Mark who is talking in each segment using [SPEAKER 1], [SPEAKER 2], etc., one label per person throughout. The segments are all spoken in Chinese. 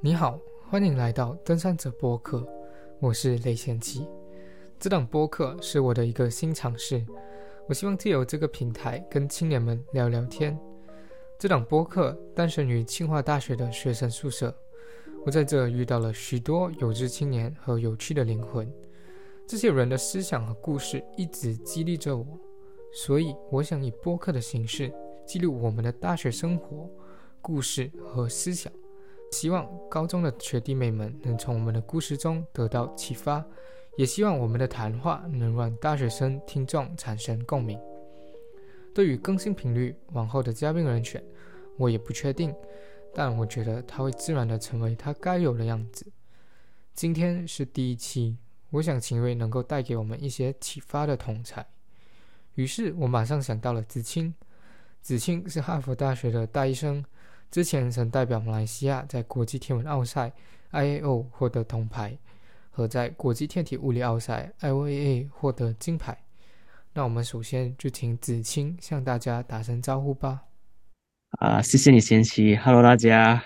[SPEAKER 1] 你好，欢迎来到登山者播客，我是雷贤奇。这档播客是我的一个新尝试，我希望借由这个平台跟青年们聊聊天。这档播客诞生于清华大学的学生宿舍，我在这遇到了许多有志青年和有趣的灵魂，这些人的思想和故事一直激励着我，所以我想以播客的形式记录我们的大学生活、故事和思想。希望高中的学弟妹们能从我们的故事中得到启发，也希望我们的谈话能让大学生听众产生共鸣。对于更新频率，往后的嘉宾人选，我也不确定，但我觉得他会自然的成为他该有的样子。今天是第一期，我想请一位能够带给我们一些启发的同才。于是我马上想到了子清，子清是哈佛大学的大一生。之前曾代表马来西亚在国际天文奥赛 （IAO） 获得铜牌，和在国际天体物理奥赛 （IOAA） 获得金牌。那我们首先就请子清向大家打声招呼吧。
[SPEAKER 2] 啊，谢谢你，贤妻。Hello，大家。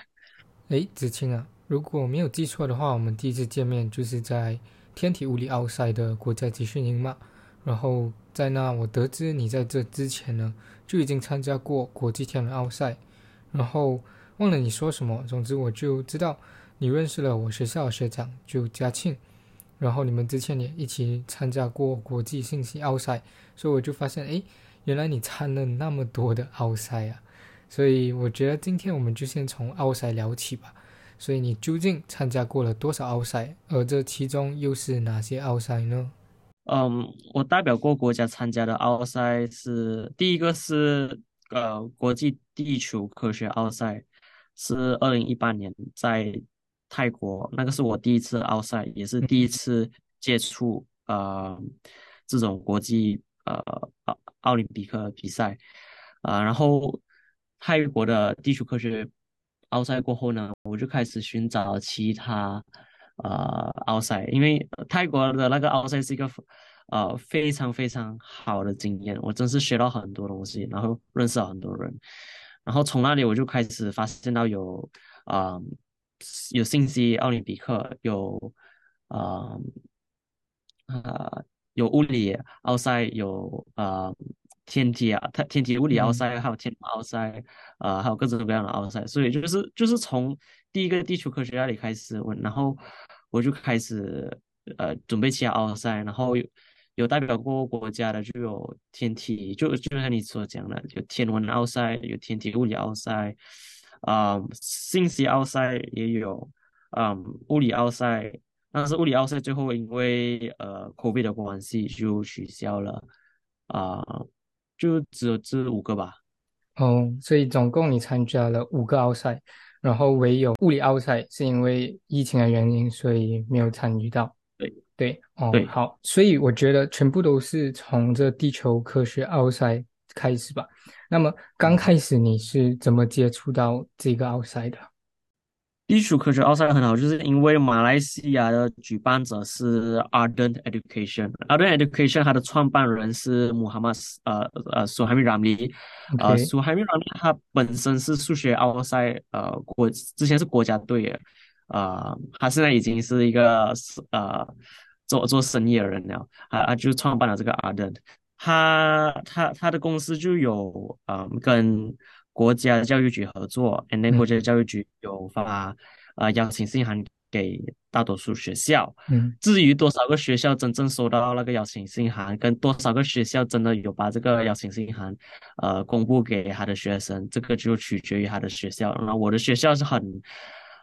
[SPEAKER 1] 哎，子清啊，如果没有记错的话，我们第一次见面就是在天体物理奥赛的国家集训营嘛。然后在那，我得知你在这之前呢就已经参加过国际天文奥赛。然后忘了你说什么，总之我就知道你认识了我学校的学长，就嘉庆。然后你们之前也一起参加过国际信息奥赛，所以我就发现，哎，原来你参了那么多的奥赛啊！所以我觉得今天我们就先从奥赛聊起吧。所以你究竟参加过了多少奥赛？而这其中又是哪些奥赛呢？
[SPEAKER 2] 嗯，我代表过国家参加的奥赛是第一个是。呃，国际地球科学奥赛是二零一八年在泰国，那个是我第一次奥赛，也是第一次接触呃这种国际呃奥奥林匹克比赛啊。然后泰国的地球科学奥赛过后呢，我就开始寻找其他呃奥赛，因为泰国的那个奥赛是一个。呃，非常非常好的经验，我真是学到很多东西，然后认识了很多人，然后从那里我就开始发现到有啊，有信息奥林匹克，有啊啊有物理奥赛，有啊天体啊，天天体物理奥赛，还有天文奥赛，啊还有各种各样的奥赛，所以就是就是从第一个地球科学那里开始我，然后我就开始呃准备其他奥赛，然后。有代表过国家的就有天体，就就像你所讲的，有天文奥赛，有天体物理奥赛，啊，信息奥赛也有，嗯，物理奥赛，但是物理奥赛最后因为呃 COVID 的关系就取消了，啊，就只有这五个吧。
[SPEAKER 1] 哦，所以总共你参加了五个奥赛，然后唯有物理奥赛是因为疫情的原因，所以没有参与到。对。哦，好，所以我觉得全部都是从这地球科学奥赛开始吧。那么刚开始你是怎么接触到这个奥赛的？
[SPEAKER 2] 地球科学奥赛很好，就是因为马来西亚的举办者是 Ardent Education，Ardent Education 它的创办人是穆罕默呃呃苏海米拉米，呃苏海米拉米他本身是数学奥赛呃国之前是国家队的，呃他现在已经是一个呃。做做生意的人了，啊啊，就创办了这个 Ardent，他他他的公司就有呃跟国家教育局合作，and then 国家教育局有发呃邀请信函给大多数学校，
[SPEAKER 1] 嗯，
[SPEAKER 2] 至于多少个学校真正收到那个邀请信函，跟多少个学校真的有把这个邀请信函呃公布给他的学生，这个就取决于他的学校。那我的学校是很。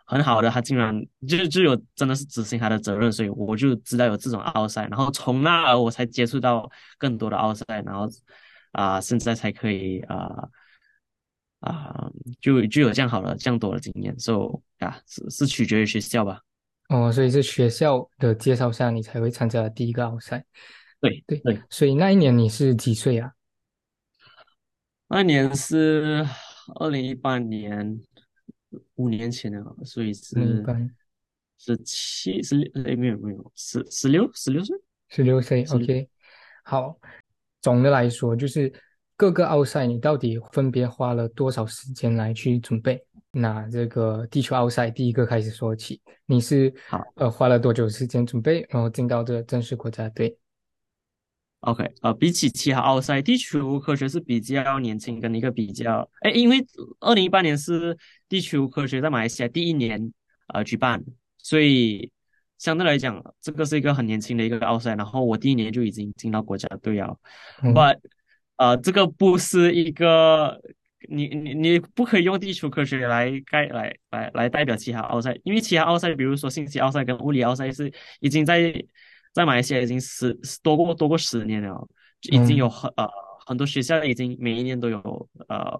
[SPEAKER 2] 很好的，他竟然就就有真的是执行他的责任，所以我就知道有这种奥赛，然后从那儿我才接触到更多的奥赛，然后啊，现在才可以啊啊，就就有这样好的这样多的经验，所以啊，是是取决于学校吧。
[SPEAKER 1] 哦，所以是学校的介绍下，你才会参加第一个奥赛。
[SPEAKER 2] 对对对，
[SPEAKER 1] 所以那一年你是几岁啊？
[SPEAKER 2] 那年是二零一八年。五年前的，所以是是七十六，没有没有，十十六十六岁，
[SPEAKER 1] 十六岁。OK，好。总的来说，就是各个奥赛，你到底分别花了多少时间来去准备？那这个地球奥赛第一个开始说起。你是
[SPEAKER 2] 好
[SPEAKER 1] 呃花了多久时间准备，然后进到这个正式国家队？
[SPEAKER 2] OK，呃，比起其他奥赛，地球科学是比较年轻，跟一个比较，哎，因为二零一八年是地球科学在马来西亚第一年呃举办，所以相对来讲，这个是一个很年轻的一个奥赛。然后我第一年就已经进到国家队了
[SPEAKER 1] 嗯
[SPEAKER 2] ，but 呃，这个不是一个你你你不可以用地球科学来概来来来代表其他奥赛，因为其他奥赛，比如说信息奥赛跟物理奥赛是已经在在马来西亚已经十十多过多过十年了，已经有很呃很多学校已经每一年都有呃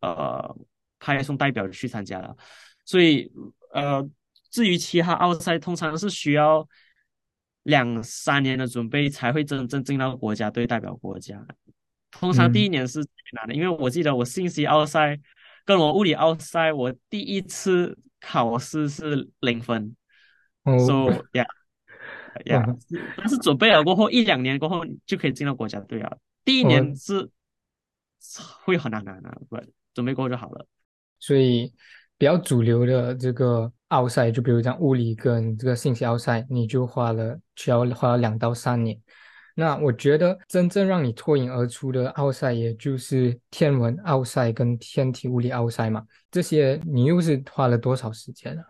[SPEAKER 2] 呃派送代表去参加了，所以呃至于其他奥赛，通常是需要两三年的准备才会真正进到国家队代表国家。通常第一年是最难的，因为我记得我信息奥赛跟我物理奥赛，我第一次考试是零分。
[SPEAKER 1] 哦
[SPEAKER 2] So yeah yeah，
[SPEAKER 1] 嗯
[SPEAKER 2] 但是准备了过后一两年过后就可以进到国家队啊。第一年是会很难难的，不准备过后就好了。
[SPEAKER 1] 所以比较主流的这个奥赛，就比如讲物理跟这个信息奥赛，你就花了需要花了两到三年。那我觉得真正让你脱颖而出的奥赛，也就是天文奥赛跟天体物理奥赛嘛。这些你又是花了多少时间啊？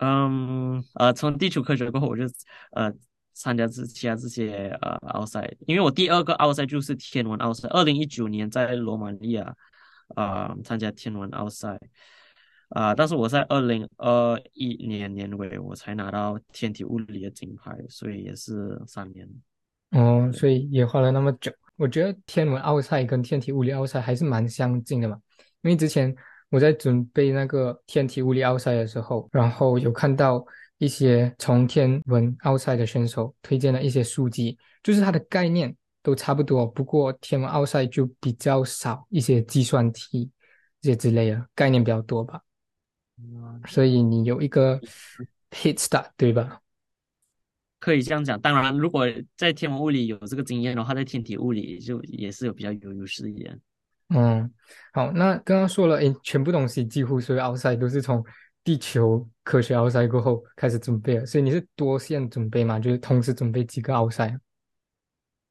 [SPEAKER 2] 嗯呃，从地球科学过后，我就呃参加这其他这些呃奥赛，因为我第二个奥赛就是天文奥赛，二零一九年在罗马尼亚啊、呃参加天文奥赛啊、但是我在二零二一年年尾我才拿到天体物理的金牌，所以也是三年。
[SPEAKER 1] 哦，所以也花了那么久。我觉得天文奥赛跟天体物理奥赛还是蛮相近的嘛，因为之前我在准备那个天体物理奥赛的时候，然后有看到一些从天文奥赛的选手推荐了一些书籍，就是它的概念都差不多，不过天文奥赛就比较少一些计算题这些之类的概念比较多吧，
[SPEAKER 2] 嗯
[SPEAKER 1] 所以你有一个 head start 对吧？
[SPEAKER 2] 可以这样讲，当然，如果在天文物理有这个经验的话，在天体物理就也是有比较有优势一点。
[SPEAKER 1] 嗯，好，那刚刚说了，诶，全部东西几乎所有奥赛都是从地球科学奥赛过后开始准备的，所以你是多线准备嘛？就是同时准备几个奥赛？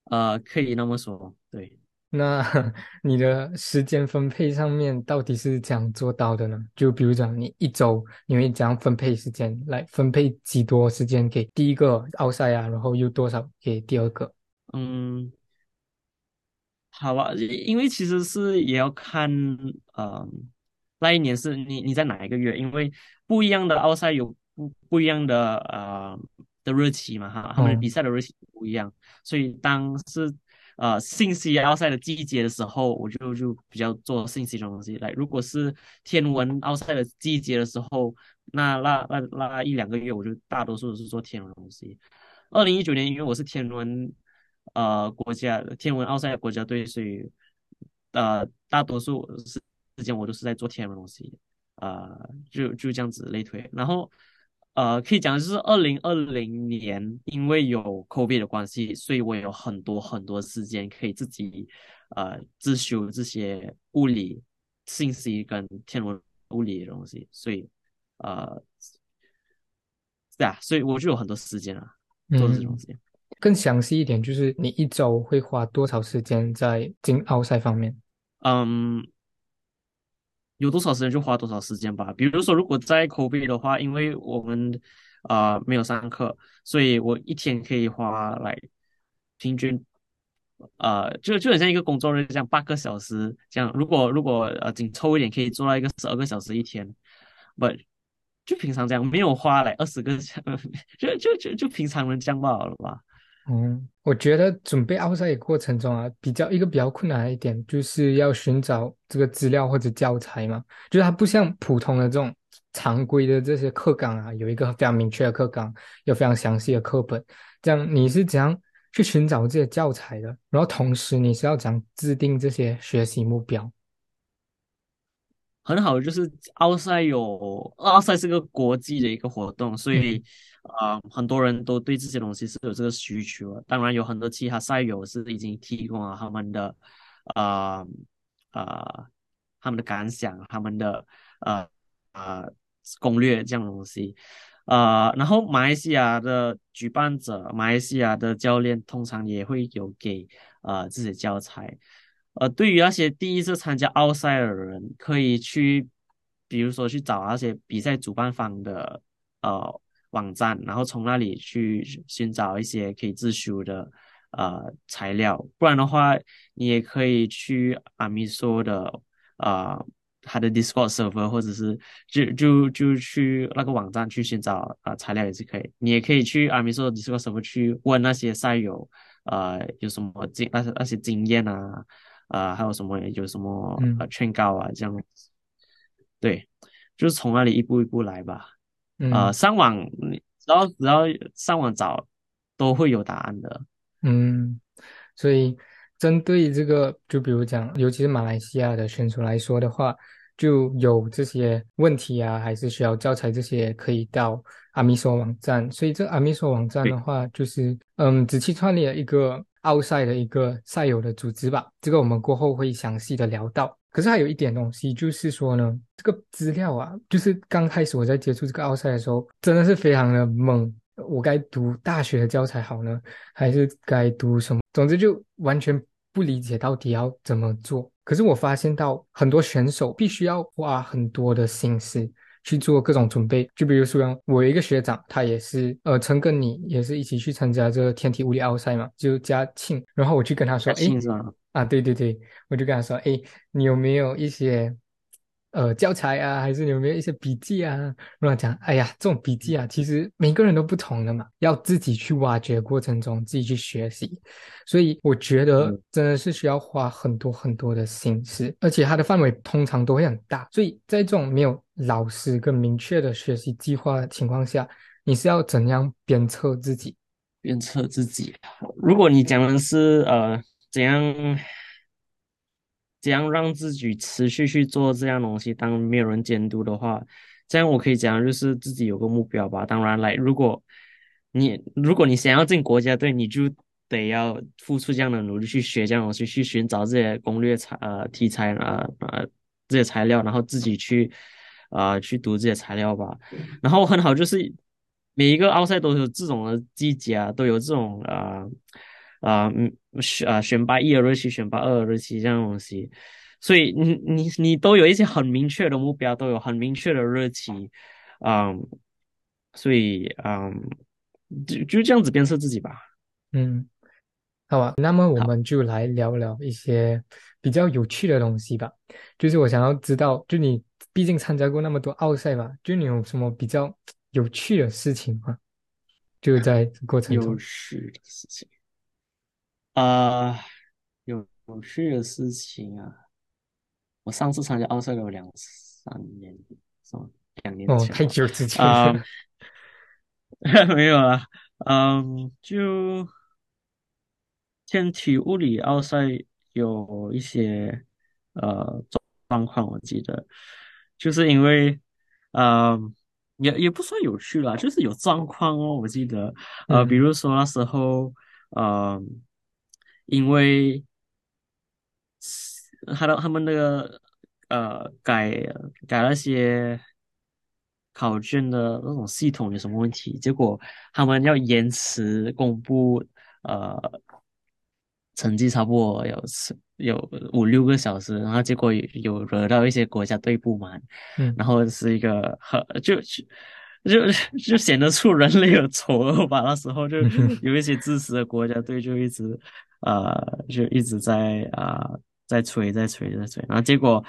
[SPEAKER 2] 呃，可以那么说，对。
[SPEAKER 1] 那 你的时间分配上面到底是怎样做到的呢？就比如讲，你一周你会怎样分配时间来分配几多时间给第一个奥赛啊，然后又多少给第二个？
[SPEAKER 2] 嗯，好吧，因为其实是也要看，呃，那一年是你你在哪一个月，因为不一样的奥赛有不不一样的呃的日期嘛哈，他们的比赛的日期不一样，所以当是呃信息奥赛的季节的时候，我就就比较做信息的东西来。如果是天文奥赛的季节的时候，那那那那一两个月，我就大多数是做天文的东西。二零一九年，因为我是天文呃国家天文奥赛的国家队，所以呃大多数时时间我都是在做天文东西，呃就就这样子类推。然后呃可以讲就是二零二零年，因为有 COVID 的关系，所以我有很多很多时间可以自己呃自修这些物理、信息跟天文物理的东西，所以呃。对啊，所以我就有很多时间啊，做这些东
[SPEAKER 1] 嗯，
[SPEAKER 2] 西。
[SPEAKER 1] 更详细一点，就是你一周会花多少时间在进奥赛方面？
[SPEAKER 2] 嗯，有多少时间就花多少时间吧。比如说，如果在 COVID 的话，因为我们呃没有上课，所以我一天可以花来平均呃就就很像一个工作日这样八个小时这样。如果如果呃紧凑一点，可以做到一个十二个小时一天。不就平常这样，没有花来二十个小，就就就就平常人这样罢了吧。
[SPEAKER 1] 嗯，我觉得准备奥赛的过程中啊，比较一个比较困难的一点，就是要寻找这个资料或者教材嘛。就是它不像普通的这种常规的这些课纲啊，有一个非常明确的课纲，有非常详细的课本。这样你是怎样去寻找这些教材的？然后同时你是要怎样制定这些学习目标？
[SPEAKER 2] 很好，就是奥赛有奥赛是个国际的一个活动，所以啊、很多人都对这些东西是有这个需求的。当然，有很多其他赛友是已经提供了他们的啊啊、他们的感想，他们的呃呃攻略这样的东西。呃，然后马来西亚的举办者，马来西亚的教练通常也会有给呃这些教材。呃，对于那些第一次参加奥赛的人，可以去，比如说去找那些比赛主办方的呃网站，然后从那里去寻找一些可以自修的呃材料。不然的话，你也可以去阿米说的呃。他的 Discord server，或者是就就就去那个网站去寻找啊材料也是可以。你也可以去阿米说的 Discord server 去问那些赛友，呃，有什么经那些那些经验啊，呃，还有什么有什么呃劝告啊这样。对，就是从那里一步一步来吧。呃，上网你只要只要上网找，都会有答案的。
[SPEAKER 1] 嗯，所以针对这个，就比如讲，尤其是马来西亚的选手来说的话。就有这些问题啊，还是需要教材这些，可以到阿米索网站。所以这阿米索网站的话，就是嗯，仔细创立了一个奥赛的一个赛友的组织吧。这个我们过后会详细的聊到。可是还有一点东西，就是说呢，这个资料啊，就是刚开始我在接触这个奥赛的时候，真的是非常的懵。我该读大学的教材好呢，还是该读什么？总之就完全不理解到底要怎么做。可是我发现到很多选手必须要花很多的心思去做各种准备，就比如说我有一个学长，他也是呃，曾跟你也是一起去参加这个天体物理奥赛嘛，就嘉庆，然后我去跟他说，哎，啊，对对对，我就跟他说，哎，你有没有一些？呃，教材啊，还是有没有一些笔记啊？然后讲，哎呀，这种笔记啊，其实每个人都不同的嘛，要自己去挖掘过程中自己去学习。所以我觉得真的是需要花很多很多的心思，而且它的范围通常都会很大。所以在这种没有老师跟明确的学习计划的情况下，你是要怎样鞭策自己？
[SPEAKER 2] 鞭策自己？如果你讲的是呃，怎样？怎样让自己持续去做这样东西？当没有人监督的话，这样我可以讲，就是自己有个目标吧。当然，来，如果你如果你想要进国家队，你就得要付出这样的努力去学这样东西，去寻找这些攻略材呃题材啊呃这些材料，然后自己去啊去读这些材料吧。然后很好，就是每一个奥赛都有这种的季节啊，都有这种啊。啊，嗯，选啊，选拔一的日期，选拔二的日期这样东西，所以你你你都有一些很明确的目标，都有很明确的日期，嗯，所以嗯，就就这样子鞭策自己吧。
[SPEAKER 1] 嗯，好吧，那么我们就来聊聊一些比较有趣的东西吧。就是我想要知道，就你毕竟参加过那么多奥赛嘛，就你有什么比较有趣的事情吗？就在过程中。
[SPEAKER 2] 有趣的事情。啊，有有趣的事情啊！我上次参加奥赛有两三年，什么？两年前，
[SPEAKER 1] 太久之前
[SPEAKER 2] 啊，没有啊，嗯，就天体物理奥赛有一些呃状况，我记得，就是因为，嗯，也也不算有趣啦，就是有状况哦，我记得，呃，比如说那时候，嗯。因为他的他们那个呃改改那些考卷的那种系统有什么问题？结果他们要延迟公布呃成绩，差不多有有五六个小时，然后结果有惹到一些国家队不满，
[SPEAKER 1] 嗯，
[SPEAKER 2] 然后是一个很就就就显得出人类的丑恶吧。那时候就 有一些支持的国家队就一直。呃，就一直在啊，在吹，在吹，在吹，然后结果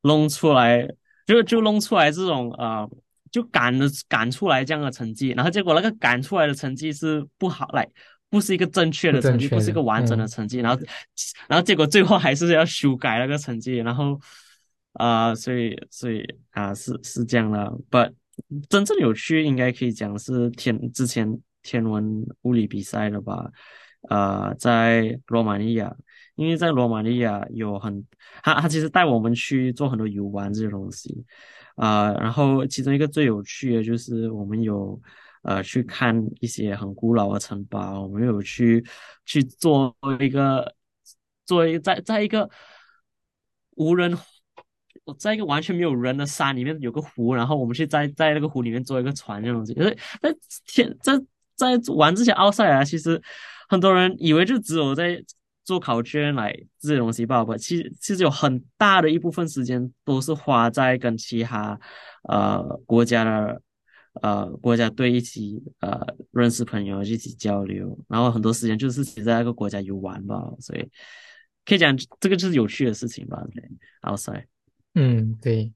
[SPEAKER 2] 弄出来，就就弄出来这种啊，就赶的赶出来这样的成绩，然后结果那个赶出来的成绩是不好来，不是一个正确的成绩，不是一个完整的成绩，然后然后结果最后还是要修改那个成绩，然后啊，所以所以啊，是是这样的，but 真正有趣应该可以讲是天之前天文物理比赛了吧。呃，在罗马尼亚，因为在罗马尼亚有很，他他其实带我们去做很多游玩这些东西，啊，然后其中一个最有趣的就是我们有呃去看一些很古老的城堡，我们有去去做一个做一个在在一个无人我在一个完全没有人的山里面有个湖，然后我们去在在那个湖里面做一个船这种东西。就是在天在在玩这些奥赛啊，其实很多人以为就只有在做考卷来这些东西罢了。其实其实有很大的一部分时间都是花在跟其他呃国家的呃国家队一起呃认识朋友，一起交流，然后很多时间就是只在那个国家游玩吧。所以可以讲这个就是有趣的事情吧，奥赛。
[SPEAKER 1] 嗯，对，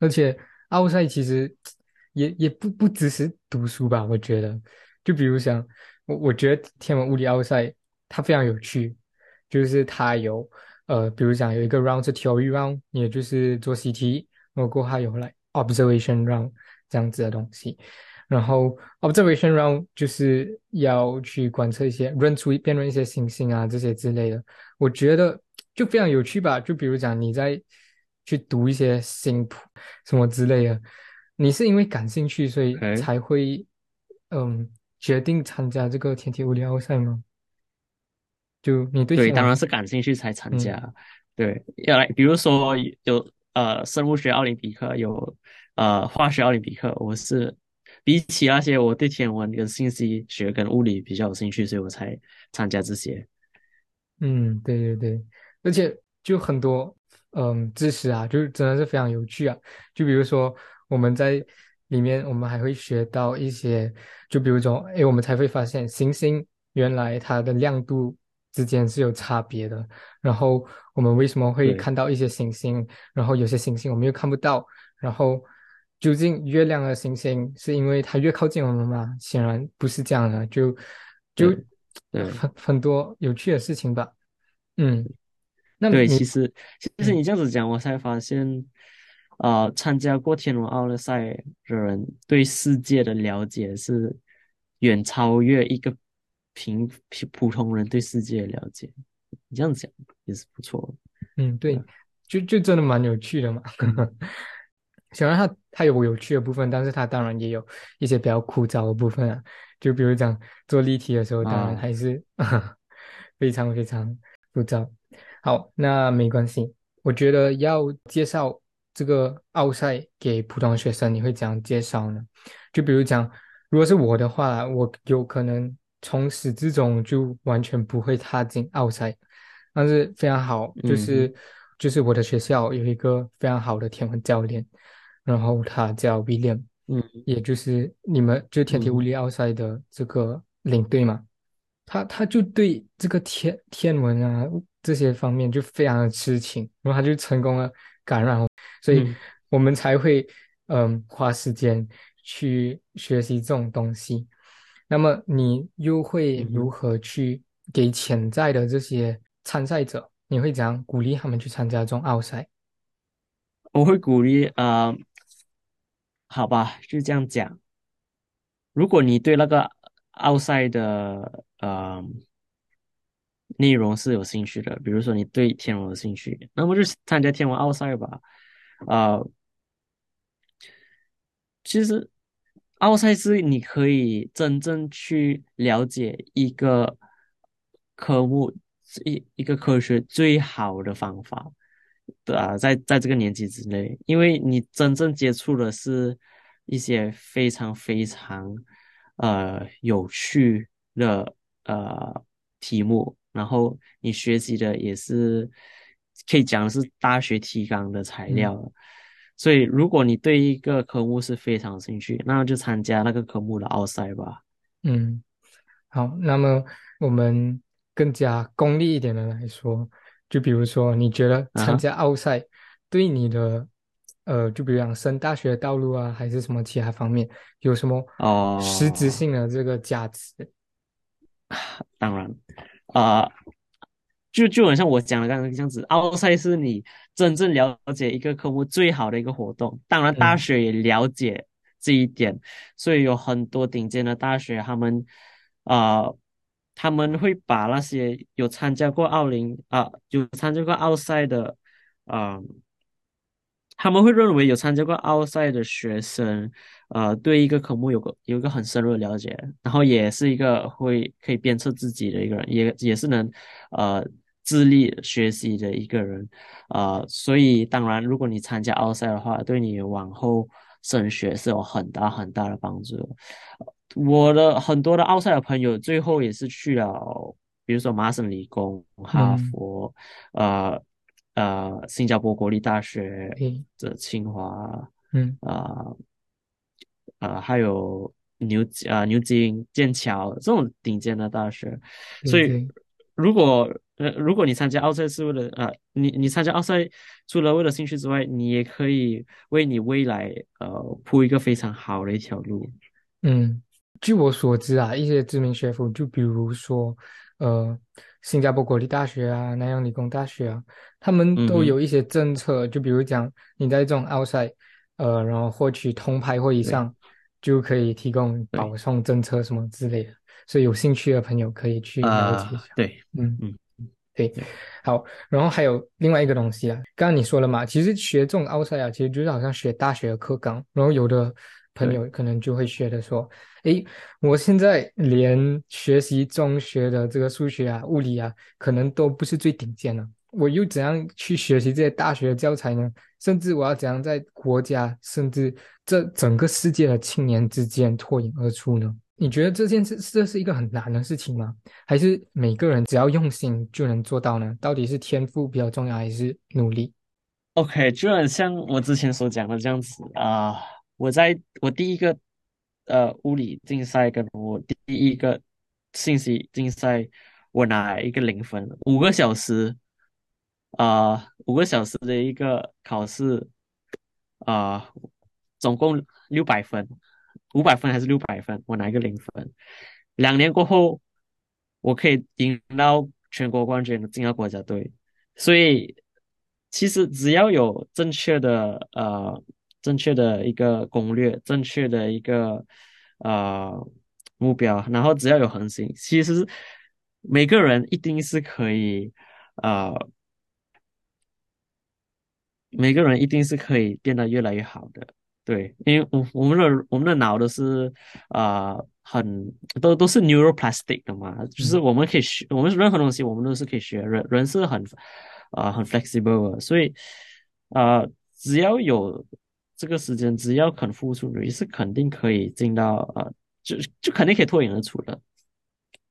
[SPEAKER 1] 而且奥赛其实 也也不不只是读书吧，我觉得，就比如像我，我觉得天文物理奥赛它非常有趣，就是它有呃，比如讲有一个 round 是 theory round，也就是做 CT，，然后还有来 observation round 这样子的东西，然后 observation round 就是要去观测一些认出辨认一些星星啊这些之类的，我觉得就非常有趣吧，就比如讲你在去读一些星谱什么之类的，你是因为感兴趣，所以才会嗯决定参加这个天体物理奥赛吗？就你对
[SPEAKER 2] 对，当然是感兴趣才参加。对，要来，比如说有呃生物学奥林匹克，有呃化学奥林匹克，我是比起那些我对天文跟信息学跟物理比较有兴趣，所以我才参加这些。
[SPEAKER 1] 嗯，对对对，而且就很多。嗯，知识啊，就是真的是非常有趣啊。就比如说，我们在里面，我们还会学到一些，就比如说，哎，我们才会发现行星原来它的亮度之间是有差别的。然后我们为什么会看到一些行星，然后有些行星我们又看不到？然后究竟月亮的行星是因为它越靠近我们吗？显然不是这样的，就就很很多有趣的事情吧。嗯。
[SPEAKER 2] 那对，其实其实你这样子讲，我才发现，啊，参加过天龙奥赛的人对世界的了解是远超越一个平平普通人对世界的了解。你这样讲也是不错。
[SPEAKER 1] 嗯，对，就就真的蛮有趣的嘛。虽然它它有有趣的部分，但是它当然也有一些比较枯燥的部分啊。就比如讲做例题的时候，当然还是 非常非常枯燥。好，那没关系。我觉得要介绍这个奥赛给普通学生，你会怎样介绍呢？就比如讲，如果是我的话，我有可能从始至终就完全不会踏进奥赛，但是非常好，就是就是我的学校有一个非常好的天文教练，然后他叫 William，
[SPEAKER 2] 嗯，
[SPEAKER 1] 也就是你们就天体物理奥赛的这个领队嘛，他他就对这个天天文啊。这些方面就非常的痴情，然后他就成功了感染，所以我们才会嗯花时间去学习这种东西。那么你又会如何去给潜在的这些参赛者？你会怎样鼓励他们去参加这种奥赛？
[SPEAKER 2] 我会鼓励啊，好吧，就这样讲。如果你对那个奥赛的呃。内容是有兴趣的，比如说你对天文有兴趣，那么就参加天文奥赛吧。啊，其实奥赛是你可以真正去了解一个科目一一个科学最好的方法，对啊，在在这个年纪之内，因为你真正接触的是一些非常非常呃有趣的呃题目。然后你学习的也是可以讲是大学提纲的材料，所以如果你对一个科目是非常兴趣，那就参加那个科目的奥赛吧。
[SPEAKER 1] 嗯，好，那么我们更加功利一点的来说，就比如说你觉得参加奥赛对你的呃，就比如讲升大学道路啊，还是什么其他方面有什么
[SPEAKER 2] 哦
[SPEAKER 1] 实质性的这个价值？
[SPEAKER 2] 当然。啊，就就很像我讲的刚刚这样子，奥赛是你真正了解一个科目最好的一个活动。当然，大学也了解这一点，所以有很多顶尖的大学，他们啊，他们会把那些有参加过奥林啊，有参加过奥赛的啊。他们会认为有参加过奥赛的学生，呃，对一个科目有个有一个很深入的了解，然后也是一个会可以鞭策自己的一个人，也也是能呃自立学习的一个人，呃，所以当然，如果你参加奥赛的话，对你往后升学是有很大很大的帮助。我的很多的奥赛的朋友，最后也是去了，比如说麻省理工、哈佛，呃呃，新加坡国立大学的清华，
[SPEAKER 1] 嗯。
[SPEAKER 2] 啊啊，还有牛啊牛津、剑桥这种顶尖的大学，所以如果呃如果你参加奥赛是为了啊，你你参加奥赛除了为了兴趣之外，你也可以为你未来呃铺一个非常好的一条路，
[SPEAKER 1] 嗯。据我所知啊，一些知名学府，就比如说，呃，新加坡国立大学啊，南洋理工大学啊，他们都有一些政策，就比如讲，你在这种奥赛，呃，然后获取铜牌或以上，就可以提供保送政策什么之类的。所以有兴趣的朋友可以去了解一下。
[SPEAKER 2] 对，
[SPEAKER 1] 嗯嗯，对，好。然后还有另外一个东西啊，刚刚你说了嘛，其实学这种奥赛啊，其实就是好像学大学的课纲，然后有的。朋友可能就会觉得说：“诶，我现在连学习中学的这个数学啊、物理啊，可能都不是最顶尖的，我又怎样去学习这些大学的教材呢？甚至我要怎样在国家，甚至这整个世界的青年之间脱颖而出呢？你觉得这件事这是一个很难的事情吗？还是每个人只要用心就能做到呢？到底是天赋比较重要，还是努力
[SPEAKER 2] ？”OK，就很像我之前所讲的这样子啊。我在我第一个呃物理竞赛跟我第一个信息竞赛，我拿一个零分，五个小时啊，五个小时的一个考试啊，总共六百分，五百分还是六百分，我拿一个零分。两年过后，我可以赢到全国冠军，进到国家队。所以其实只要有正确的呃。正确的一个攻略，正确的一个呃目标，然后只要有恒心，其实每个人一定是可以呃，每个人一定是可以变得越来越好的。对，因为我我们的我们的脑都是啊很都都是 neuroplastic 的嘛，就是我们可以学，我们任何东西我们都是可以学，人人是很啊很 flexible 的，所以啊只要有。这个时间只要肯付出，你是肯定可以进到呃，就就肯定可以脱颖而出的。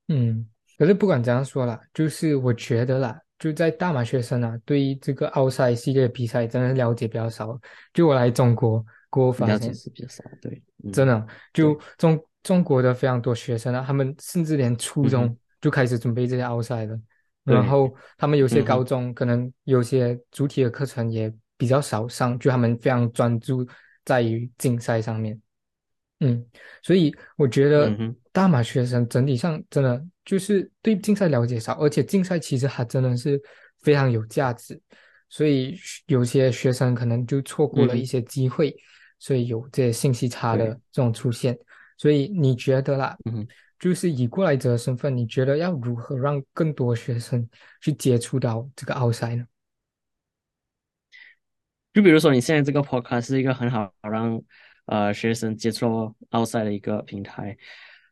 [SPEAKER 1] 嗯，可是不管怎样说啦，就是我觉得啦，就在大马学生啊，对于这个奥赛系列比赛真的了解比较少。就我来中国，国发
[SPEAKER 2] 了解是比较少，对，
[SPEAKER 1] 真的就中中国的非常多学生啊，他们甚至连初中就开始准备这些奥赛了，然后他们有些高中可能有些主体的课程也。比较少上，就他们非常专注在于竞赛上面，嗯，所以我觉得大马学生整体上真的就是对竞赛了解少，而且竞赛其实还真的是非常有价值，所以有些学生可能就错过了一些机会，所以有这些信息差的这种出现。所以你觉得啦，
[SPEAKER 2] 嗯，
[SPEAKER 1] 就是以过来者的身份，你觉得要如何让更多学生去接触到这个奥赛呢？
[SPEAKER 2] 就比如说，你现在这个 podcast 是一个很好让呃学生接触奥赛的一个平台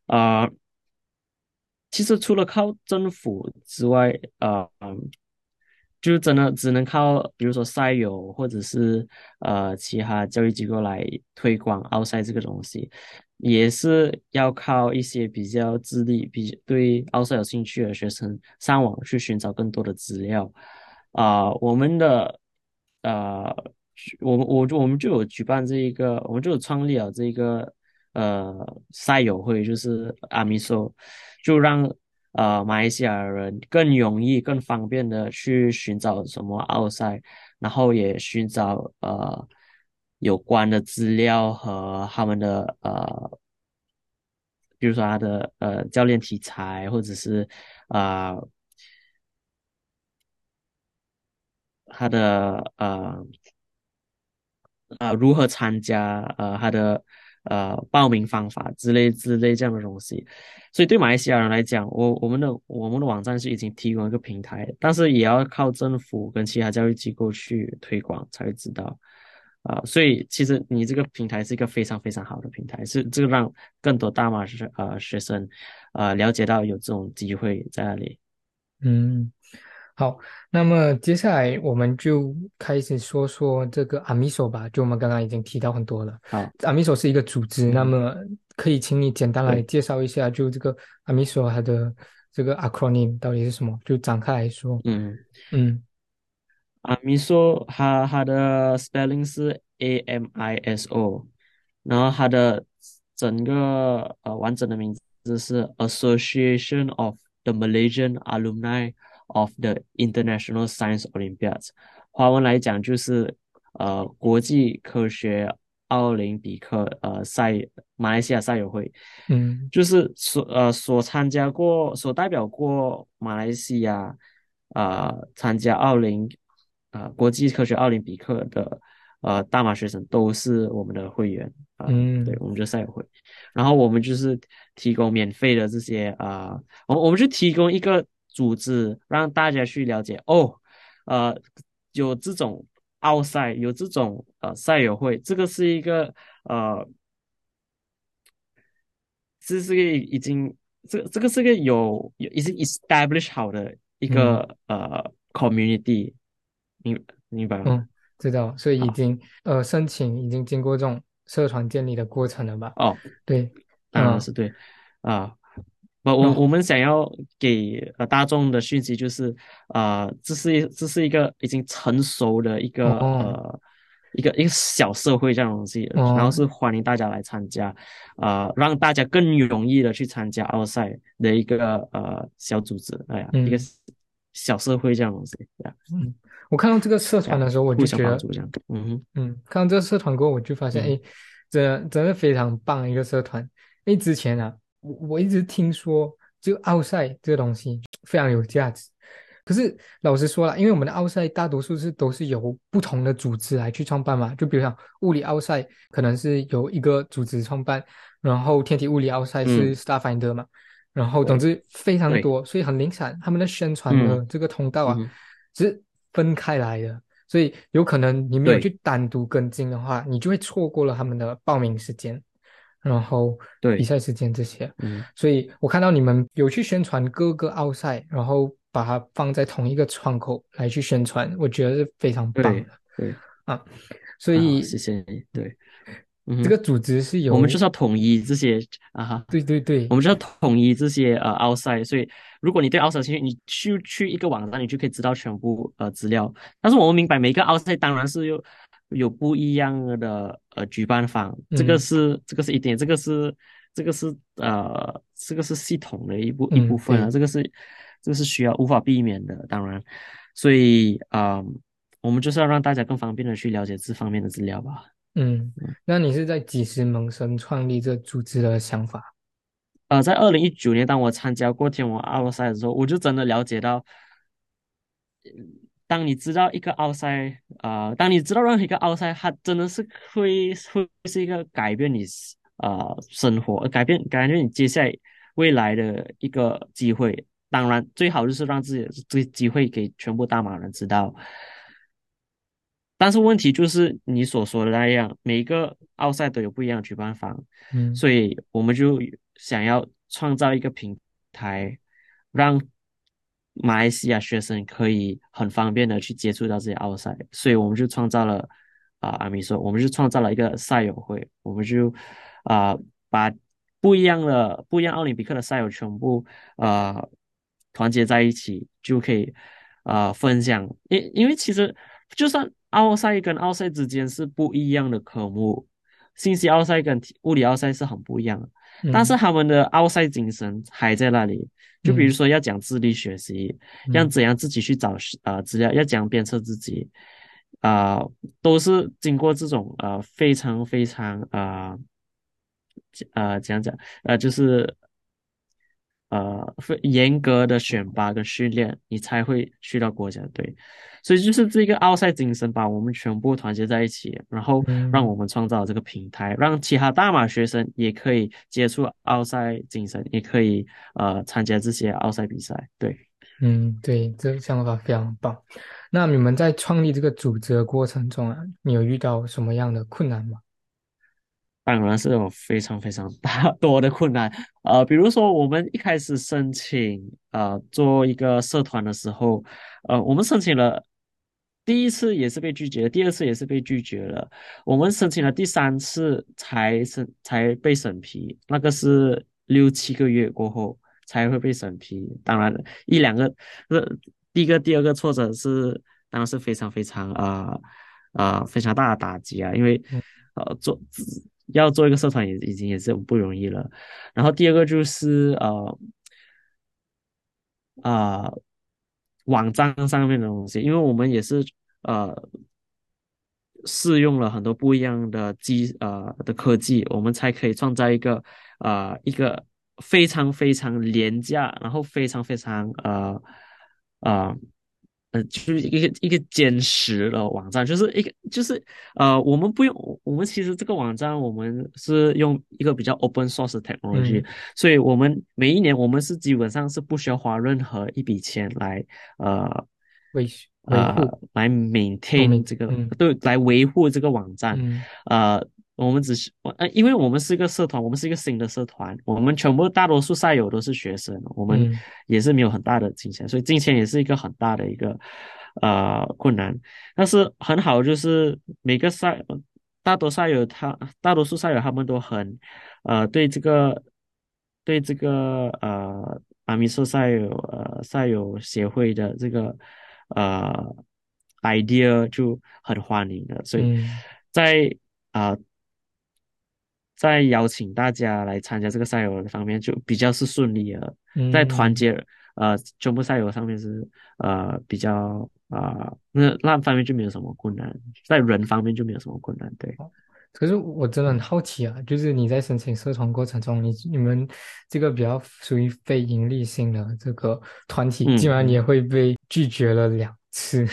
[SPEAKER 2] 啊。其实除了靠政府之外，啊呃，就真的只能靠比如说赛友或者是呃其他教育机构来推广奥赛这个东西，也是要靠一些比较资历、比对奥赛有兴趣的学生上网去寻找更多的资料啊。我们的呃。我们我就我们就有举办这一个，我们就有创立了这一个呃赛友会，就是阿米索，就让呃马来西亚人更容易、更方便的去寻找什么奥赛，然后也寻找呃有关的资料和他们的呃，比如说他的呃教练题材，或者是啊他的呃。啊，如何参加？呃，他的呃报名方法之类之类这样的东西，所以对马来西亚人来讲，我我们的我们的网站是已经提供一个平台，但是也要靠政府跟其他教育机构去推广才会知道。啊，所以其实你这个平台是一个非常非常好的平台，是这个让更多大马学呃学生呃了解到有这种机会在那里。
[SPEAKER 1] 嗯。好，那么接下来我们就开始说说这个阿米索吧。就我们刚刚已经提到很多了。
[SPEAKER 2] 好，
[SPEAKER 1] 阿米索是一个组织，那
[SPEAKER 2] 嗯
[SPEAKER 1] 么可以请你简单来介绍一下，就这个阿米索它的这个 acronym 到底是什么？就展开来说。
[SPEAKER 2] 嗯。
[SPEAKER 1] 嗯
[SPEAKER 2] 阿，米索它它的 spelling 是 A M I S O，然后它的整个呃完整的名字是 Association of the Malaysian Alumni of the International Science Olympiads，华文来讲就是呃国际科学奥林匹克呃赛马来西亚赛友会，
[SPEAKER 1] 嗯。
[SPEAKER 2] 就是所呃所参加过所代表过马来西亚啊、呃参加奥林啊、呃国际科学奥林匹克的呃大马学生都是我们的会员啊、
[SPEAKER 1] 嗯
[SPEAKER 2] 对，我们就赛友会，然后我们就是提供免费的这些啊、我我们就提供一个组织让大家去了解哦，呃，有这种奥赛，有这种呃赛友会，这个是一个呃。这是个已经这这个是个有有已经 establish 好的一个、呃 community，明明白吗？
[SPEAKER 1] 嗯，知道，所以已
[SPEAKER 2] 好
[SPEAKER 1] 经呃申请已经经过这种社团建立的过程了吧？
[SPEAKER 2] 哦，
[SPEAKER 1] 对，嗯
[SPEAKER 2] 当然是对啊。我我
[SPEAKER 1] 哦
[SPEAKER 2] 我们想要给呃大众的讯息就是，呃，这是一这是一个已经成熟的一个
[SPEAKER 1] 哦。
[SPEAKER 2] 呃一个一个小社会这样东西，
[SPEAKER 1] 哦。
[SPEAKER 2] 然后是欢迎大家来参加，呃，让大家更容易的去参加奥赛的一个呃小组织，哎呀，一个
[SPEAKER 1] 嗯。
[SPEAKER 2] 小社会这样东西，对呀，
[SPEAKER 1] 嗯，我看到这个社团的时候，我就觉得
[SPEAKER 2] 嗯哼，
[SPEAKER 1] 嗯，看到这个社团过后，我就发现，
[SPEAKER 2] 嗯。
[SPEAKER 1] 哎，真真的非常棒一个社团。因为之前啊，我我一直听说这个奥赛这个东西非常有价值，可是老实说了，因为我们的奥赛大多数是都是由不同的组织来去创办嘛，就比如像物理奥赛，可能是由一个组织创办，然后天体物理奥赛是
[SPEAKER 2] 嗯
[SPEAKER 1] Starfinder 嘛，然后总之非常多，所以很零散，他们的宣传的
[SPEAKER 2] 嗯。
[SPEAKER 1] 这个通道啊
[SPEAKER 2] 嗯
[SPEAKER 1] 是分开来的。所以有可能你没有去单独跟进的话，你就会错过了他们的报名时间，然后
[SPEAKER 2] 对。
[SPEAKER 1] 比赛时间这些。
[SPEAKER 2] 嗯。
[SPEAKER 1] 所以我看到你们有去宣传各个奥赛，然后把它放在同一个窗口来去宣传，我觉得是非常棒的
[SPEAKER 2] 对，
[SPEAKER 1] 啊。所
[SPEAKER 2] 啊
[SPEAKER 1] 以
[SPEAKER 2] 谢谢你，对，
[SPEAKER 1] 这个组织是有
[SPEAKER 2] 我们就是要统一这些啊哈，
[SPEAKER 1] 对对对。
[SPEAKER 2] 我们就要统一这些呃奥赛，所以如果你对奥赛有兴趣，你去去一个网站，你就可以知道全部呃资料。但是我们明白每个奥赛当然是有有不一样的呃举办方，这个
[SPEAKER 1] 嗯
[SPEAKER 2] 是这个是一点，这个是这个是呃这个是系统的一部一
[SPEAKER 1] 嗯
[SPEAKER 2] 部分啊，
[SPEAKER 1] 对。
[SPEAKER 2] 这个是这个是需要无法避免的，当然，所以啊、呃我们就是要让大家更方便的去了解这方面的资料吧。
[SPEAKER 1] 嗯，那你是在几时萌生创立这组织的想法？
[SPEAKER 2] 呃，在二零一九年，当我参加过天文奥赛的时候，我就真的了解到，当你知道一个奥赛，呃，当你知道任何一个奥赛，它真的是会会是一个改变你呃生活、改变改变你接下来未来的一个机会。当然，最好就是让自己的这个机会给全部大马人知道。但是问题就是你所说的那样，每一个奥赛都有不一样的举办方，
[SPEAKER 1] 嗯
[SPEAKER 2] 所以我们就想要创造一个平台，让马来西亚学生可以很方便的去接触到这些奥赛，所以我们就创造了啊，阿米说，我们就创造了一个赛友会，我们就啊、把不一样的不一样奥林匹克的赛友全部呃团结在一起，就可以呃分享，因因为其实就算奥赛跟奥赛之间是不一样的科目，信息奥赛跟物理奥赛是很不一样的。但是
[SPEAKER 1] 嗯
[SPEAKER 2] 他们的奥赛精神还在那里。就比如
[SPEAKER 1] 嗯
[SPEAKER 2] 说要讲智力学习，要
[SPEAKER 1] 嗯
[SPEAKER 2] 怎样自己去找呃资料，要怎样鞭策自己，啊、都是经过这种呃非常非常啊呃怎样讲呃就是呃非严格的选拔跟训练，你才会去到国家队。所以就是这个奥赛精神把我们全部团结在一起，然后让
[SPEAKER 1] 嗯
[SPEAKER 2] 我们创造这个平台，让其他大马学生也可以接触奥赛精神，也可以呃参加这些奥赛比赛。对，
[SPEAKER 1] 嗯，对，这个想法非常棒。那你们在创立这个组织的过程中啊，你有遇到什么样的困难吗？
[SPEAKER 2] 当然是有非常非常大多的困难，呃，比如说我们一开始申请呃做一个社团的时候，呃，我们申请了第一次也是被拒绝，第二次也是被拒绝了，我们申请了第三次才审才被审批，那个是六七个月过后才会被审批。当然一两个，呃，第一个第二个挫折是当然是非常非常啊啊非常大的打击啊，因为呃做。要做一个社团也已经也是不容易了，然后第二个就是呃啊网站上面的东西，因为我们也是呃试用了很多不一样的机呃的科技，我们才可以创造一个呃一个非常非常廉价，然后非常非常呃啊。呃，就是一个一个坚实的网站，就是一个就是呃，我们不用，我们其实这个网站我们是用一个比较 open source technology，所以我们每一年我们是基本上是不需要花任何一笔钱来呃
[SPEAKER 1] 维呃
[SPEAKER 2] 来 maintain 这个对来维护这个网站，呃。我们只是我呃，因为我们是一个社团，我们是一个新的社团，我们全部大多数赛友都是学生，我们也是没有很大的金钱，所以金钱也是一个很大的一个呃困难。但是很好，就是每个赛大多赛友他大多数赛友他们都很呃对这个对这个呃阿米索赛友呃赛友协会的这个呃 idea 就很欢迎的，所以在啊。在邀请大家来参加这个赛友的方面就比较是顺利了，在团结呃全部赛友上面是呃比较啊那那方面就没有什么困难，在人方面就没有什么困难，对。
[SPEAKER 1] 可是我真的很好奇啊，就是你在申请社团过程中，你你们这个比较属于非盈利性的这个团体，竟然也会被拒绝了两次。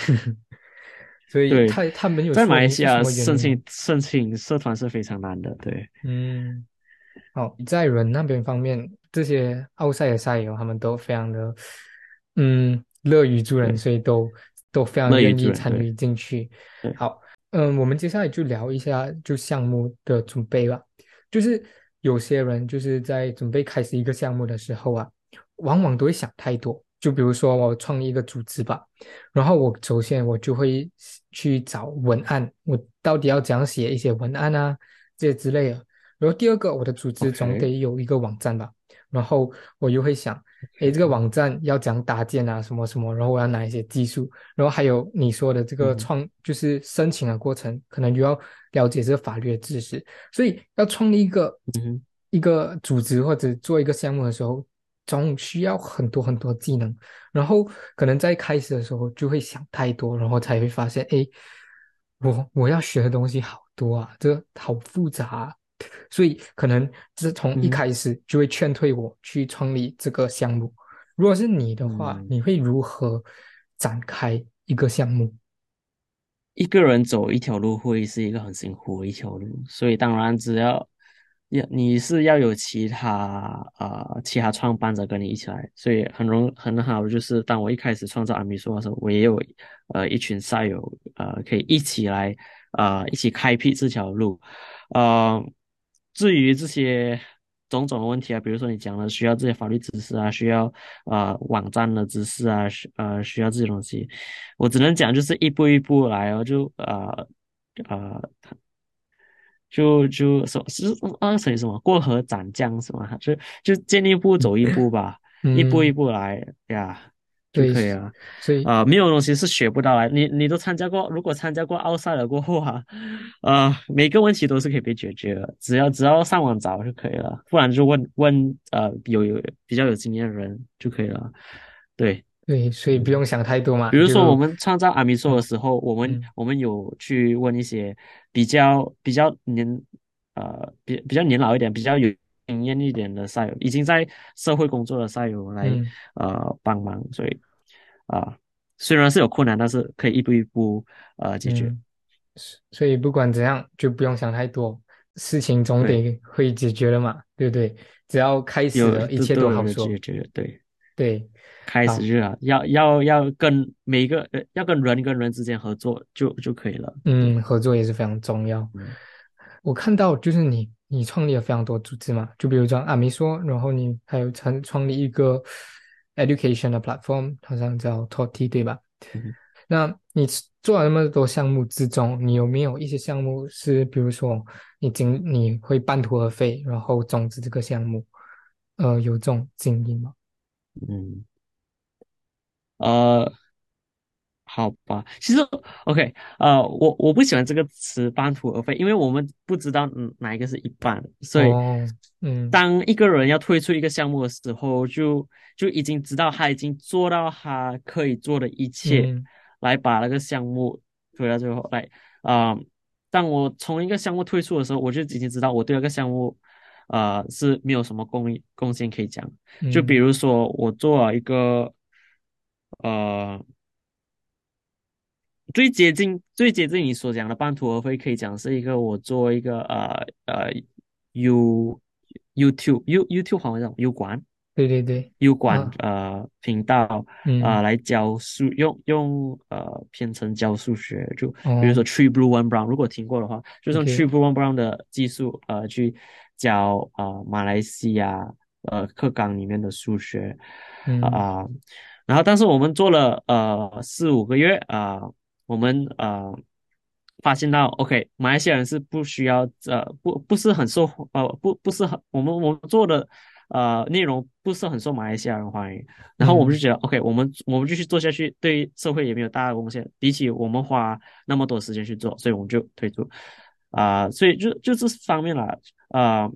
[SPEAKER 1] 所以他他们有
[SPEAKER 2] 在马来西亚申请申请社团是非常难的，对。
[SPEAKER 1] 嗯，好，在人那边方面，这些奥赛的赛友他们都非常的嗯乐于助人，所以都都非常愿意参与进去。好，嗯，我们接下来就聊一下就项目的准备吧。就是有些人就是在准备开始一个项目的时候啊，往往都会想太多。就比如说我创立一个组织吧，然后我首先我就会去找文案，我到底要怎样写一些文案啊，这些之类的。然后第二个，我的组织总得有一个网站吧，然后我又会想，哎，这个网站要怎样搭建啊，什么什么，然后我要哪一些技术，然后还有你说的这个创，就是申请的过程，可能就要了解这个法律的知识，所以要创立一个一个组织或者做一个项目的时候。总需要很多很多技能，然后可能在开始的时候就会想太多，然后才会发现，哎，我我要学的东西好多啊，这好复杂，所以可能是从一开始就会劝退我去创立这个项目。如果是你的话，你会如何展开一个项目？
[SPEAKER 2] 一个人走一条路会是一个很辛苦的一条路，所以当然只要。要你是要有其他呃其他创办者跟你一起来，所以很容很好，就是当我一开始创造阿米索的时候，我也有呃一群赛友呃可以一起来呃一起开辟这条路，呃至于这些种种的问题啊，比如说你讲的需要这些法律知识啊，需要呃网站的知识啊，需呃需要这些东西，我只能讲就是一步一步来哦，就呃呃。就就说是啊，属于什么过河斩将是吗？就就见一步走一步吧，一步一步来呀，就可以了。
[SPEAKER 1] 所以
[SPEAKER 2] 啊，没有东西是学不到来。你你都参加过，如果参加过奥赛了过后啊，呃，每个问题都是可以被解决的，只要只要上网找就可以了，不然就问问呃有有比较有经验的人就可以了。对
[SPEAKER 1] 对，所以不用想太多嘛。
[SPEAKER 2] 比如说我们创造阿米索的时候，我们我们有去问一些。比较比较年呃比比较年老一点、比较有经验一点的赛友，已经在社会工作的赛友来呃帮忙，所以啊虽然是有困难，但是可以一步一步呃解决。
[SPEAKER 1] 所以不管怎样，就不用想太多，事情总得会解决了嘛，对不对？只要开始了，一切都好说。
[SPEAKER 2] 解决对
[SPEAKER 1] 对。
[SPEAKER 2] 开始就要要要要跟每一个呃要跟人跟人之间合作就就可以了。
[SPEAKER 1] 嗯，合作也是非常重要。我看到就是你你创立了非常多组织嘛，就比如说阿米说，然后你还有创创立一个 education 的 platform，好像叫 Toti 对吧？
[SPEAKER 2] 嗯
[SPEAKER 1] 那你做了那么多项目之中，你有没有一些项目是，比如说你经你会半途而废，然后终止这个项目，呃，有这种经历吗？
[SPEAKER 2] 嗯，呃，好吧，其实 OK，呃，我我不喜欢这个词“半途而废”，因为我们不知道嗯哪一个是一半，所以
[SPEAKER 1] 哦，嗯
[SPEAKER 2] 当一个人要退出一个项目的时候，就就已经知道他已经做到他可以做的一切，
[SPEAKER 1] 嗯
[SPEAKER 2] 来把那个项目推到最后来。啊、当我从一个项目退出的时候，我就已经知道我对那个项目，呃，是没有什么贡贡献可以讲。就比
[SPEAKER 1] 嗯。
[SPEAKER 2] 如说，我做了一个，呃。最接近最接近你所讲的半途而废，可以讲是一个我做一个呃呃 You YouTube You YouTube 好像 U 管
[SPEAKER 1] 对对对，
[SPEAKER 2] 油管
[SPEAKER 1] 啊，
[SPEAKER 2] 呃频道啊、
[SPEAKER 1] 嗯
[SPEAKER 2] 来教数用用呃编程教数学，就比如
[SPEAKER 1] 哦。
[SPEAKER 2] 说 Tree Blue One Brown，如果听过的话，就是用 Tree，OK，Blue One Brown 的技术呃去教呃马来西亚呃课纲里面的数学
[SPEAKER 1] 嗯。
[SPEAKER 2] 啊、然后但是我们做了呃四五个月啊、我们呃发现到，OK，马来西亚人是不需要呃不不是很受呃不不是很我们我们做的呃内容不是很受马来西亚人欢迎，然后我们就
[SPEAKER 1] 嗯。
[SPEAKER 2] 觉得 OK，我们我们继续做下去，对社会也没有大的贡献，比起我们花那么多时间去做，所以我们就退出。啊、所以就就这方面了啊。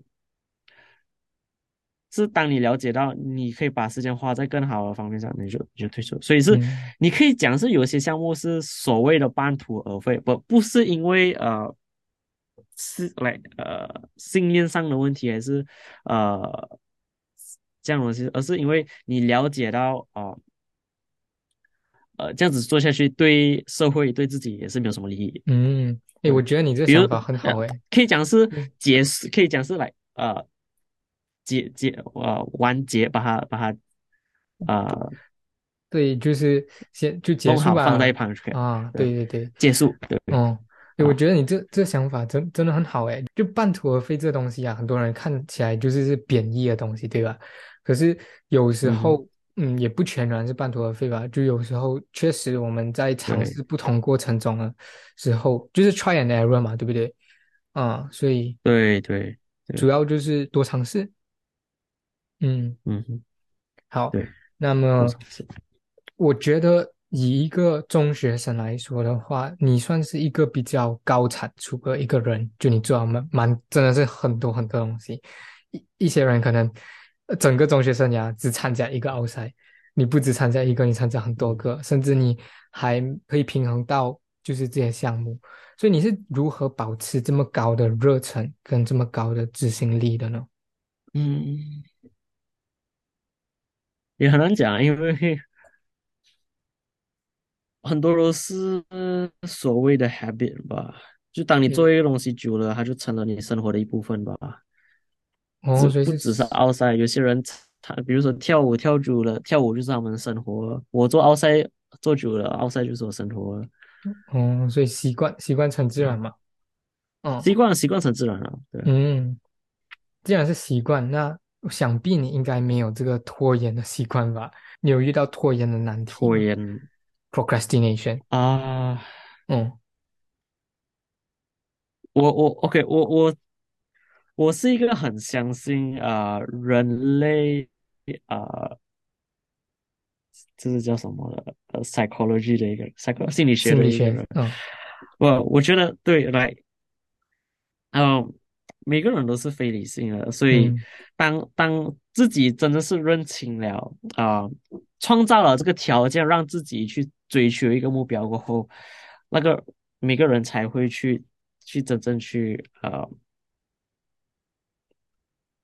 [SPEAKER 2] 是当你了解到你可以把时间花在更好的方面上，你就你就退出。所以是
[SPEAKER 1] 嗯
[SPEAKER 2] 你可以讲是有些项目是所谓的半途而废，不不是因为呃是来呃信念上的问题，还是呃这样的东西，而是因为你了解到啊呃这样子做下去对社会对自己也是没有什么利益。
[SPEAKER 1] 嗯，哎，我
[SPEAKER 2] 对，
[SPEAKER 1] 觉得你这个想法很
[SPEAKER 2] 呃
[SPEAKER 1] 好，诶，
[SPEAKER 2] 可以讲是
[SPEAKER 1] 嗯
[SPEAKER 2] 结束，可以讲是来呃结结呃完结，把它把它呃
[SPEAKER 1] 对，就是先就结
[SPEAKER 2] 束吧放在一旁就可以。
[SPEAKER 1] 啊，
[SPEAKER 2] 对，
[SPEAKER 1] 对对对，
[SPEAKER 2] 结束，对
[SPEAKER 1] 哦，诶，我
[SPEAKER 2] 啊，
[SPEAKER 1] 觉得你这这想法真真的很好哎，就半途而废这东西啊，很多人看起来就是是贬义的东西，对吧？可是有时候，嗯，也不全然是半途而废吧，就有时候确实我们在尝
[SPEAKER 2] 对
[SPEAKER 1] 试不同过程中的时候，就是 try and error 嘛，对不对？啊，所以
[SPEAKER 2] 对对对，
[SPEAKER 1] 主要就是多尝试，嗯。
[SPEAKER 2] 嗯，
[SPEAKER 1] 好，
[SPEAKER 2] 对，
[SPEAKER 1] 那么。我觉得以一个中学生来说的话，你算是一个比较高产出的一个人，就你做了蛮蛮真的是很多很多东西。一一些人可能呃整个中学生涯只参加一个奥赛，你不只参加一个，你参加很多
[SPEAKER 2] 嗯
[SPEAKER 1] 个，甚至你还可以平衡到就是这些项目。所以你是如何保持这么高的热忱跟这么高的执行力的呢？
[SPEAKER 2] 嗯，也很难讲，因为很多都是所谓的 habit 吧。就当你做，一个东西久了，它就成了你生活的一部分吧。
[SPEAKER 1] 哦，所以是，
[SPEAKER 2] 不只是奥赛，有些人他比如说跳舞跳久了，跳舞就是他们的生活。我做奥赛做久了，奥赛就是我生活了。
[SPEAKER 1] 哦，所以习惯习惯成自然
[SPEAKER 2] 嗯，
[SPEAKER 1] 嘛。哦
[SPEAKER 2] 习惯习惯成自然了。对，
[SPEAKER 1] 嗯，既然是习惯，那想必你应该没有这个拖延的习惯吧？你有遇到拖延的难题吗
[SPEAKER 2] 拖延
[SPEAKER 1] ？Procrastination。
[SPEAKER 2] 啊，
[SPEAKER 1] 嗯
[SPEAKER 2] 我我 OK，我我我是一个很相信啊、呃人类啊、呃这是叫什么的呃 psychology 的一个 psych 心理学
[SPEAKER 1] 心理学。
[SPEAKER 2] 的一个人。
[SPEAKER 1] 嗯
[SPEAKER 2] 我我觉得对，来，嗯，每个人都是非理性的，所以
[SPEAKER 1] 嗯
[SPEAKER 2] 当当自己真的是认清了啊、创造了这个条件，让自己去追求一个目标过后，那个每个人才会去去真正去呃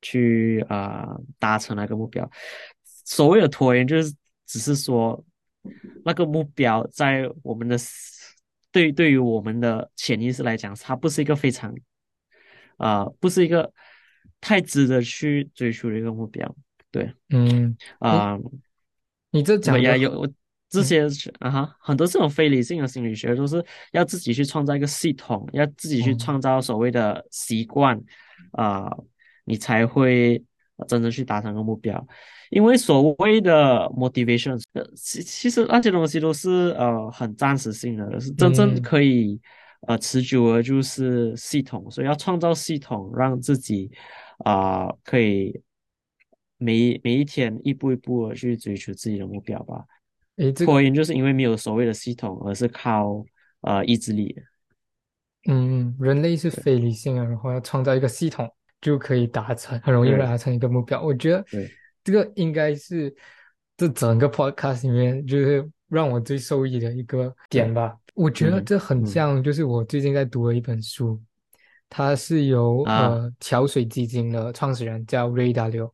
[SPEAKER 2] 去啊、呃达成那个目标。所谓的拖延，就是只是说那个目标在我们的对对于我们的潜意识来讲，它不是一个非常啊、呃不是一个太值得去追求的一个目标。对
[SPEAKER 1] 嗯，你
[SPEAKER 2] 啊，
[SPEAKER 1] 你这讲的很，
[SPEAKER 2] 有我这些啊哈，很多这种非理性的心理学都是要自己去创造一个系统，要自己去创造所谓的习惯啊，你才会真正去达成个目标。因为所谓的 motivation，其其实那些东西都是呃很暂时性的，是真正可以呃持久的，就是系统。所以要创造系统，让自己啊可以每每一天一步一步的去追求自己的目标吧。拖延就是因为没有所谓的系统，而是靠呃意志力。
[SPEAKER 1] 嗯，人类是非理性的，然后要创造一个系统就可以达成，很容易达成一个目标。我觉得这个应该是这整个 podcast 里面就是让我最受益的一个点吧。我觉得这很像，就是我最近在读的一本书，它是由呃桥水基金的创始人叫 Ray Dalio。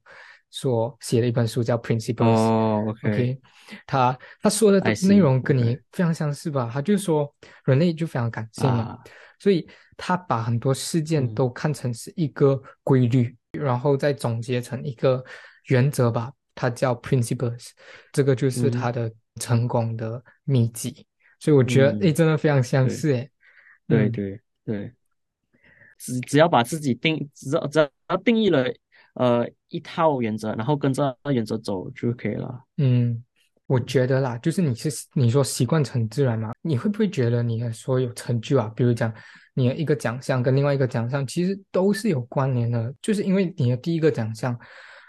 [SPEAKER 1] 所写的一本书叫《Principles》。
[SPEAKER 2] 哦
[SPEAKER 1] ，OK，他他说的内容跟你非常相似吧？他就说人类就非常感性嘛，所以他把很多事件都看成是一个规律，然后再总结成一个原则吧。它叫 Principles，这个就是他的成功的秘籍。所以我觉得，哎，真的非常相似，哎。
[SPEAKER 2] 对对对，只只要把自己定，只要只要定义了。呃，一套原则，然后跟着原则走就可以了。
[SPEAKER 1] 嗯，我觉得啦，就是你是你说习惯成自然嘛，你会不会觉得你的所有成就啊，比如讲你的一个奖项跟另外一个奖项，其实都是有关联的，就是因为你的第一个奖项，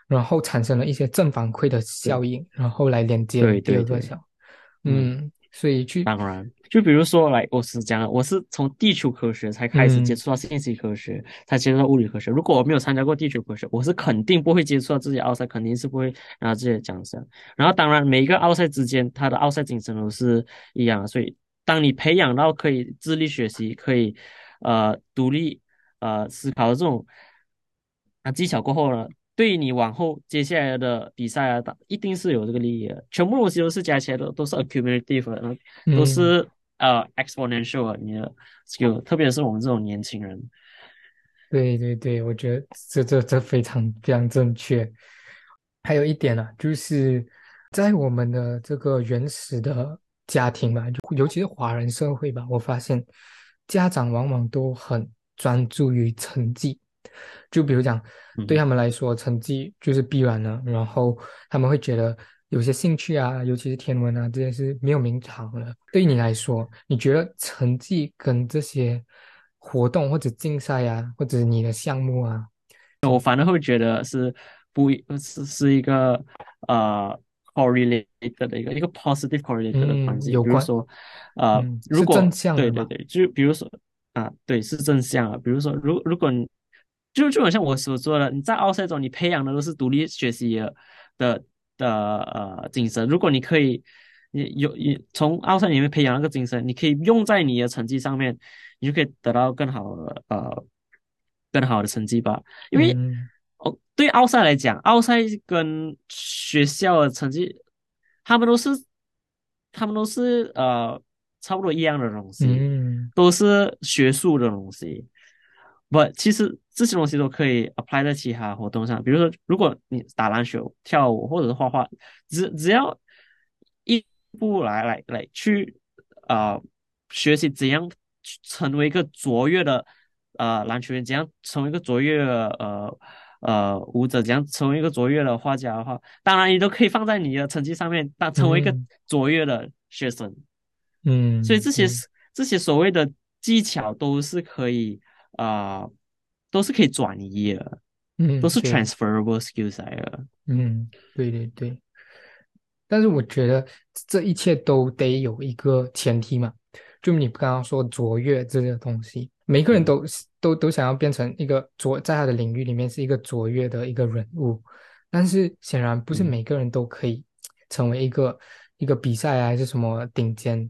[SPEAKER 1] 然后产生了一些正反馈的效应，然后来连接第二个奖。嗯。所以去
[SPEAKER 2] 当然，就比如说来，我是讲，我是从地球科学才开始接触到信息科学，才接触到物理科学。如果我没有参加过地球科学，我是肯定不会接触到这些奥赛，肯定是不会拿这些奖项。然后，当然每一个奥赛之间，它的奥赛精神都是一样的。所以，当你培养到可以自立学习、可以呃独立呃思考的这种啊技巧过后呢？对于你往后接下来的比赛啊，一定是有这个利益的。全部东西都是加起来的，都是 accumulative，的，都是呃 exponential 你的 skill，特别是我们这种年轻人。
[SPEAKER 1] 对对对，我觉得这这这非常非常正确。还有一点呢，就是在我们的这个原始的家庭吧，就尤其是华人社会吧，我发现家长往往都很专注于成绩。就比如讲，对他们来说，成绩就是必然的。然后他们会觉得有些兴趣啊，尤其是天文啊这些是没有名堂的。对于你来说，你觉得成绩跟这些活动或者竞赛啊，或者你的项目啊，
[SPEAKER 2] 我反而会觉得是不是是一个呃 correlated 的一个一个 positive correlated 的关系。比如说，呃，如果对对对，就比如说啊，对，是正向啊。比如说，如如果你就就好像我所说的，你在奥赛中，你培养的都是独立学习的的呃精神。如果你可以，你有你从奥赛里面培养那个精神，你可以用在你的成绩上面，你就可以得到更好的呃更好的成绩吧。因为哦，对奥赛来讲，奥赛跟学校的成绩，他们都是他们都是呃差不多一样的东西，都是学术的东西。不，其实这些东西都可以 apply 在其他活动上。比如说，如果你打篮球、跳舞或者是画画，只只要一步来来来去啊学习怎样成为一个卓越的呃篮球员，怎样成为一个卓越的呃呃舞者，怎样成为一个卓越的画家的话，当然你都可以放在你的成绩上面，当成为一个卓越的学生。
[SPEAKER 1] 嗯，
[SPEAKER 2] 所以这些这些所谓的技巧都是可以。啊，都是可以转移的，
[SPEAKER 1] 嗯，
[SPEAKER 2] 都是 transferable skills 来的，
[SPEAKER 1] 嗯，对对对。但是我觉得这一切都得有一个前提嘛，就你刚刚说卓越这个东西，每个人都都都想要变成一个卓，在他的领域里面是一个卓越的一个人物，但是显然不是每个人都可以成为一个一个比赛还是什么顶尖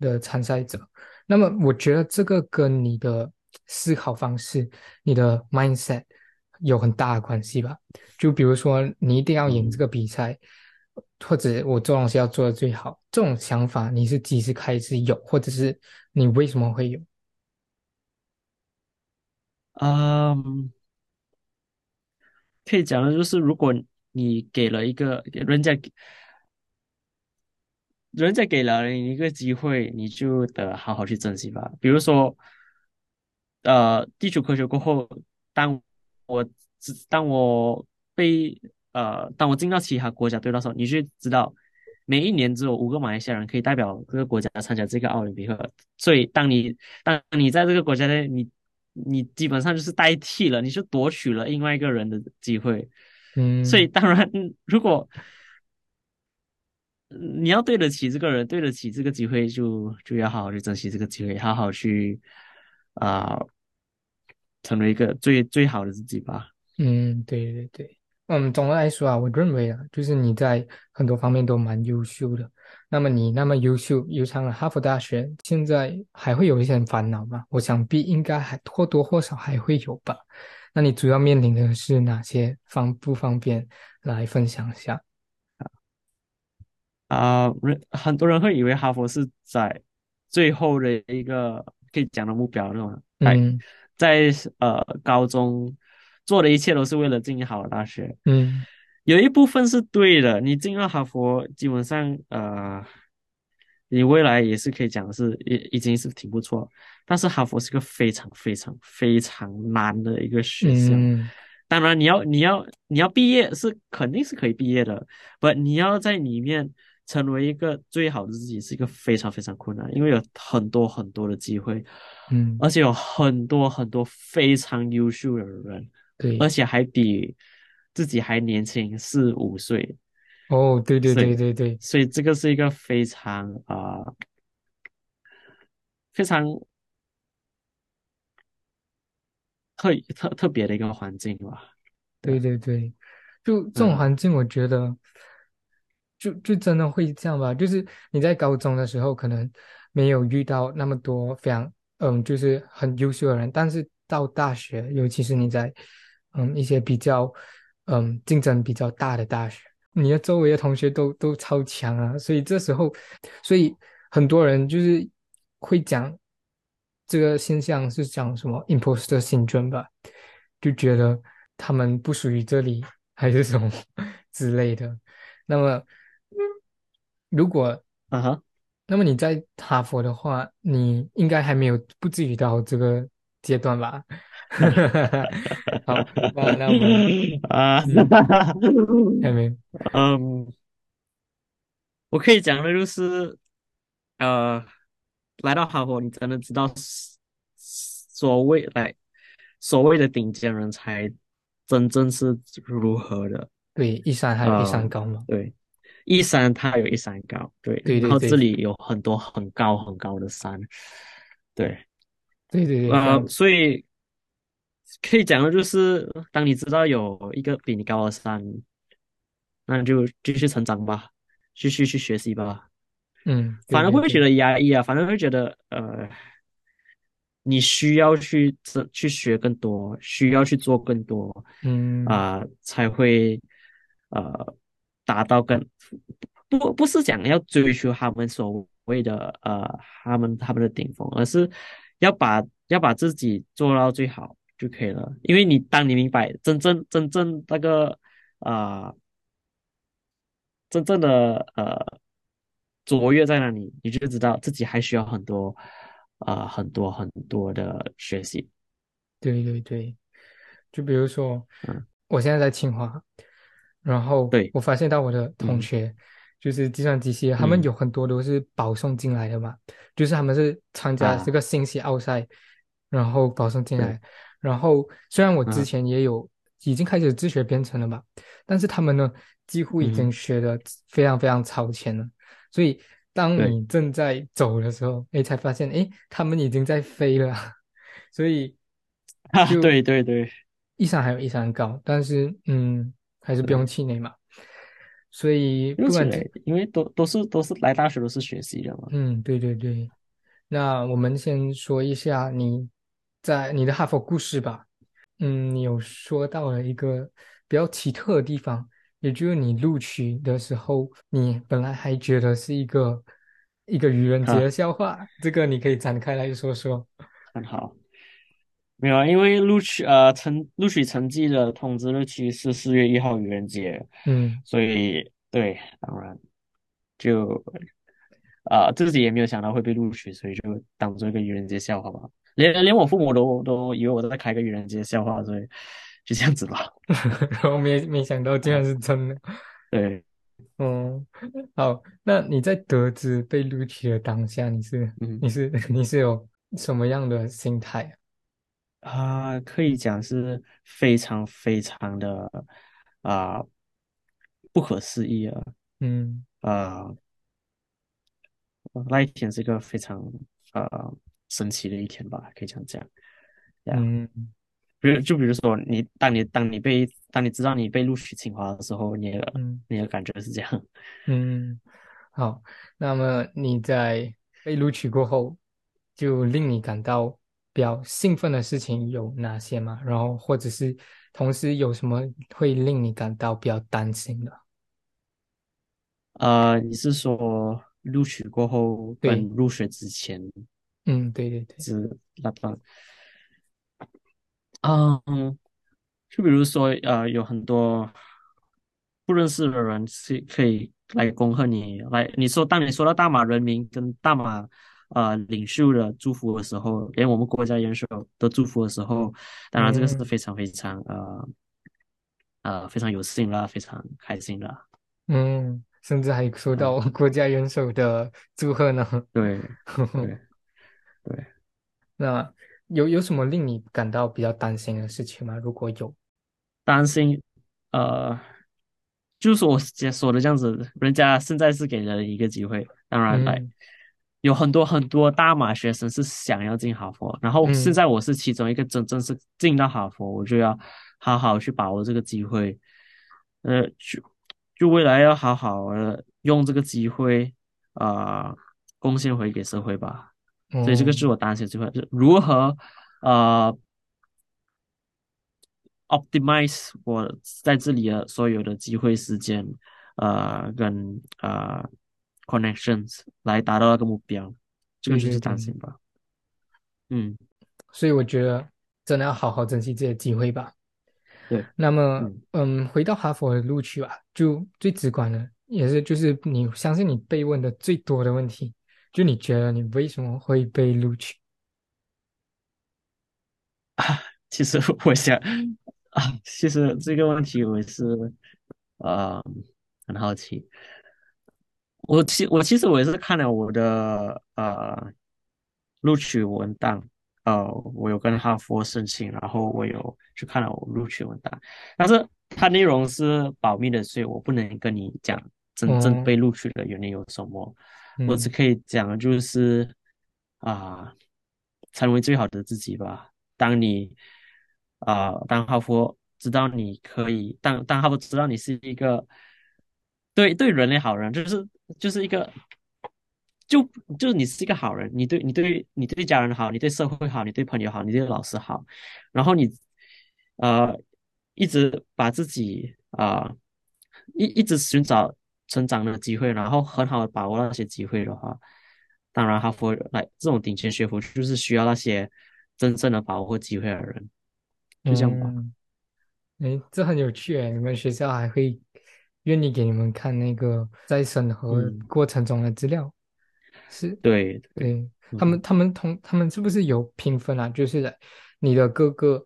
[SPEAKER 1] 的参赛者。那么我觉得这个跟你的。思考方式，你的 mindset 有很大的关系吧？就比如说，你一定要赢这个比赛，或者我做东西要做的最好，这种想法你是几时开始有，或者是你为什么会有？
[SPEAKER 2] 嗯，可以讲的就是，如果你给了一个人家人家给了你一个机会，你就得好好去珍惜吧。比如说，呃，地球科学过后，当我知当我被呃，当我进到其他国家队的时候，你就知道，每一年只有五个马来西亚人可以代表这个国家参加这个奥林匹克。所以，当你当你在这个国家内，你你基本上就是代替了，你是夺取了另外一个人的机会。嗯所以，
[SPEAKER 1] 嗯
[SPEAKER 2] 当然，如果你要对得起这个人，对得起这个机会就，就要好好去珍惜这个机会，好好去啊、成为一个最最好的自己吧。
[SPEAKER 1] 嗯，对对对，嗯，总的来说啊，我认为啊，就是你在很多方面都蛮优秀的。那么你那么优秀，又上了哈佛大学，现在还会有一些烦恼吗？我想必应该还或多或少还会有吧。那你主要面临的是哪些方不方便来分享一下？
[SPEAKER 2] 啊、人很多人会以为哈佛是在最后的一个可以讲的目标，那种
[SPEAKER 1] 嗯
[SPEAKER 2] 在呃高中做的一切都是为了进好的大学。
[SPEAKER 1] 嗯
[SPEAKER 2] 有一部分是对的，你进了哈佛，基本上呃，你未来也是可以讲是已已经是挺不错。但是哈佛是个非常非常非常难的一个学校。
[SPEAKER 1] 嗯
[SPEAKER 2] 当然，你要你要你要毕业是肯定是可以毕业的，不，你要在里面成为一个最好的自己是一个非常非常困难，因为有很多很多的机会，
[SPEAKER 1] 嗯，
[SPEAKER 2] 而且有很多很多非常优秀的人，
[SPEAKER 1] 对，
[SPEAKER 2] 而且还比自己还年轻四五岁，
[SPEAKER 1] 哦，对对对对对，
[SPEAKER 2] 所以这个是一个非常啊、呃非常特特特别的一个环境吧。
[SPEAKER 1] 对。对对，就这种
[SPEAKER 2] 嗯。
[SPEAKER 1] 环境，我觉得就就真的会这样吧。就是你在高中的时候，可能没有遇到那么多非常嗯，就是很优秀的人，但是到大学，尤其是你在嗯一些比较嗯竞争比较大的大学，你的周围的同学都都超强啊，所以这时候，所以很多人就是会讲这个现象是讲什么 imposter syndrome 吧，就觉得他们不属于这里，还是什么 之类的。那么，如果
[SPEAKER 2] 啊哈，
[SPEAKER 1] 那么你在哈佛的话，你应该还没有不至于到这个阶段吧？好，那那我们
[SPEAKER 2] 啊，
[SPEAKER 1] 嗯还没
[SPEAKER 2] 嗯，我可以讲的就是，呃，来到哈佛，你真的知道所谓来所谓的顶尖人才真正是如何的。
[SPEAKER 1] 对一山还有一山
[SPEAKER 2] 呃，
[SPEAKER 1] 高嘛？
[SPEAKER 2] 对，一山它有一山高，对，
[SPEAKER 1] 对对对
[SPEAKER 2] 然后这里。有很多很高很高的山，对，
[SPEAKER 1] 对对对，非
[SPEAKER 2] 呃，所以可以讲的就是，当你知道有一个比你高的山，那就继续成长吧，继续去学习吧，
[SPEAKER 1] 嗯，
[SPEAKER 2] 反而不会觉得压抑啊，反而会觉得呃，你需要去这去学更多，需要去做更多
[SPEAKER 1] 嗯。
[SPEAKER 2] 啊、才会呃达到跟不不是讲要追求他们所谓的呃他们他们的顶峰，而是要把要把自己做到最好就可以了。因为你当你明白真正真正那个啊、真正的呃卓越在哪里，你就知道自己还需要很多啊、很多很多的学习。
[SPEAKER 1] 对对对，就比如说
[SPEAKER 2] 嗯，
[SPEAKER 1] 我现在在清华，然后
[SPEAKER 2] 对，
[SPEAKER 1] 我发现到我的同
[SPEAKER 2] 嗯。
[SPEAKER 1] 学就是计算机系，他们
[SPEAKER 2] 嗯。
[SPEAKER 1] 有很多都是保送进来的嘛，就是他们是参加这
[SPEAKER 2] 啊，
[SPEAKER 1] 个信息奥赛，然后保送进
[SPEAKER 2] 对，
[SPEAKER 1] 来，然后虽然我之
[SPEAKER 2] 嗯
[SPEAKER 1] 前也有已经开始自学编程了嘛，但是他们呢几乎已经
[SPEAKER 2] 嗯，
[SPEAKER 1] 学的非常非常超前了，所以当你正在走的时候，哎，才发现哎他们已经在飞了，所以
[SPEAKER 2] 对对对。
[SPEAKER 1] 一山还有一山高，但是嗯还是不用，气馁嘛，所以
[SPEAKER 2] 不
[SPEAKER 1] 管
[SPEAKER 2] 因为都都是都是来大学都是学习的嘛。
[SPEAKER 1] 嗯对对对，那我们先说一下你在你的哈佛故事吧。嗯，你有说到了一个比较奇特的地方，也就是你录取的时候，你本来还觉得是一个一个愚人节的，笑话，这个你可以展开来说说。
[SPEAKER 2] 很好。没有啊，因为录取呃成录取成绩的通知日期是四月一号愚人节，
[SPEAKER 1] 嗯
[SPEAKER 2] 所以对，当然就啊、自己也没有想到会被录取，所以就当做一个愚人节笑话吧。连连我父母都都以为我在开个愚人节笑话，所以就这样子吧。
[SPEAKER 1] 然后没没想到竟然是真的。
[SPEAKER 2] 对，
[SPEAKER 1] 嗯，好，那你在得知被录取的当下，你是
[SPEAKER 2] 嗯
[SPEAKER 1] 你是 你是有什么样的心态啊？
[SPEAKER 2] 啊、可以讲是非常非常的啊、不可思议啊。
[SPEAKER 1] 嗯
[SPEAKER 2] 啊，那一天是一个非常呃神奇的一天吧，可以这样讲。呀，
[SPEAKER 1] 嗯
[SPEAKER 2] 比如就比如说你当你当你被当你知道你被录取清华的时候，你的
[SPEAKER 1] 嗯
[SPEAKER 2] 你的感觉是这样。
[SPEAKER 1] 嗯，好，那么你在被录取过后，就令你感到比较兴奋的事情有哪些吗？然后或者是同时有什么会令你感到比较担心的？
[SPEAKER 2] 呃，你是说录取过后跟
[SPEAKER 1] 对，
[SPEAKER 2] 入学之前
[SPEAKER 1] 嗯，对对对，
[SPEAKER 2] 是那段？嗯，就比如说呃，有很多不认识的人是可以来恭贺你，来你说当你说到大马人民跟大马呃领袖的祝福的时候，连我们国家元首的祝福的时候，当然这个是
[SPEAKER 1] 嗯
[SPEAKER 2] 非常非常呃呃非常有幸啦，非常开心啦。
[SPEAKER 1] 嗯，甚至还收到
[SPEAKER 2] 嗯，
[SPEAKER 1] 国家元首的祝贺呢。
[SPEAKER 2] 对 对对。
[SPEAKER 1] 那有有什么令你感到比较担心的事情吗？如果有，
[SPEAKER 2] 担心，呃，就是我姐说的这样子，人家现在是给了一个机会，当然来
[SPEAKER 1] 嗯
[SPEAKER 2] 有很多很多大马学生是想要进哈佛，然后现
[SPEAKER 1] 嗯
[SPEAKER 2] 在我是其中一个真正是进到哈佛，我就要好好去把握这个机会，呃，就就未来要好好的用这个机会啊、贡献回给社会吧。所以这个是
[SPEAKER 1] 嗯
[SPEAKER 2] 我担心的机会，就是如何呃 optimize 我在这里的所有的机会时间，呃，跟呃 connections 来达到那个目标，这个就是担心吧。嗯，
[SPEAKER 1] 所以我觉得真的要好好珍惜这些机会吧。
[SPEAKER 2] 对，
[SPEAKER 1] 那么，
[SPEAKER 2] 嗯
[SPEAKER 1] 嗯，回到哈佛的录取吧，就最直观的，也是就是你相信你被问的最多的问题，就你觉得你为什么会被录取？
[SPEAKER 2] 啊 其实我想 啊，其实这个问题我也是呃很好奇。我其我其实我也是看了我的呃录取文档，呃，我有跟哈佛申请，然后我有去看了我录取文档，但是它内容是保密的，所以我不能跟你讲真正
[SPEAKER 1] 哦，
[SPEAKER 2] 被录取的原因有什么，我只
[SPEAKER 1] 嗯。
[SPEAKER 2] 可以讲的就是啊、成为最好的自己吧。当你啊、当哈佛知道你可以，当当哈佛知道你是一个对对人类好人，就是就是一个就就是你是一个好人，你对你对你对家人好，你对社会好，你对朋友好，你对老师好，然后你呃一直把自己啊、呃一一直寻找成长的机会，然后很好的把握那些机会的话，当然哈佛来这种顶尖学府就是需要那些真正的把握机会的人，就这样吧。
[SPEAKER 1] 嗯，诶，这很有趣诶，你们学校还会愿意给你们看那个在审核
[SPEAKER 2] 嗯，
[SPEAKER 1] 过程中的资料？是，
[SPEAKER 2] 对对，
[SPEAKER 1] 对，他们，
[SPEAKER 2] 嗯
[SPEAKER 1] 他们同他们是不是有评分啊？就是来你的各个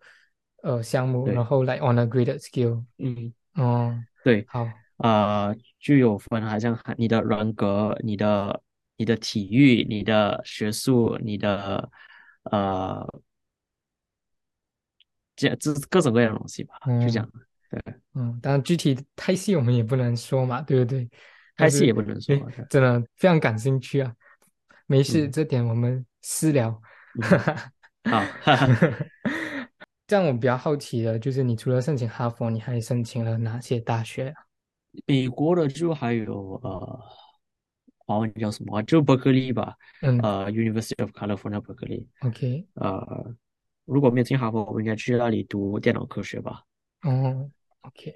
[SPEAKER 1] 呃项目，然，后来 on a graded scale。
[SPEAKER 2] 嗯。
[SPEAKER 1] 哦，
[SPEAKER 2] 对，
[SPEAKER 1] 好，
[SPEAKER 2] 呃，就有分，好像你的人格、你的、你的体育、你的学术、你的呃，这这各种各样的东西吧，就这
[SPEAKER 1] 嗯
[SPEAKER 2] 样。对，
[SPEAKER 1] 嗯，当然具体太细我们也不能说嘛，对不对？但是，
[SPEAKER 2] 开戏也不能说
[SPEAKER 1] 真的非常感兴趣啊。没事，
[SPEAKER 2] 嗯
[SPEAKER 1] 这点我们私聊。
[SPEAKER 2] 嗯，好，哈哈，
[SPEAKER 1] 这样我比较好奇的就是，你除了申请哈佛，你还申请了哪些大学啊？
[SPEAKER 2] 美国的就还有呃，华文叫什么啊就伯克利吧，
[SPEAKER 1] 嗯
[SPEAKER 2] 呃，University of California 伯克利
[SPEAKER 1] ，，OK，
[SPEAKER 2] 呃，如果没有进哈佛，我应该去那里读电脑科学吧。
[SPEAKER 1] 哦，OK，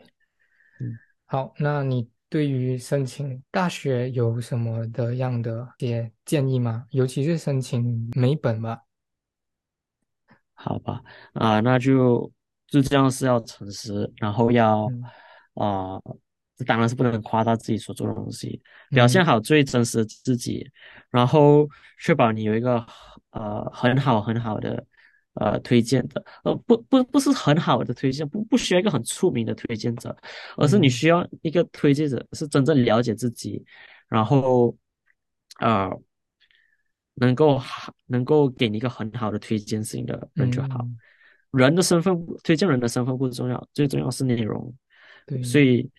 [SPEAKER 2] 嗯。
[SPEAKER 1] 好，那你对于申请大学有什么的样的一些建议吗？尤其是申请美本吧。
[SPEAKER 2] 好吧，啊、那就就这样是要诚实，然后要
[SPEAKER 1] 嗯
[SPEAKER 2] 啊、这当然是不能夸大自己所做的东西，表现好最真实的自己，然后确保你有一个呃很好很好的呃推荐的，呃不不不是很好的推荐，不不需要一个很出名的推荐者，而是你需要一个推荐者是真正了解自己，然后呃能够能够给你一个很好的推荐性的人就好。人的身份推荐人的身份不重要，最重要是内容。
[SPEAKER 1] 对，
[SPEAKER 2] 所以。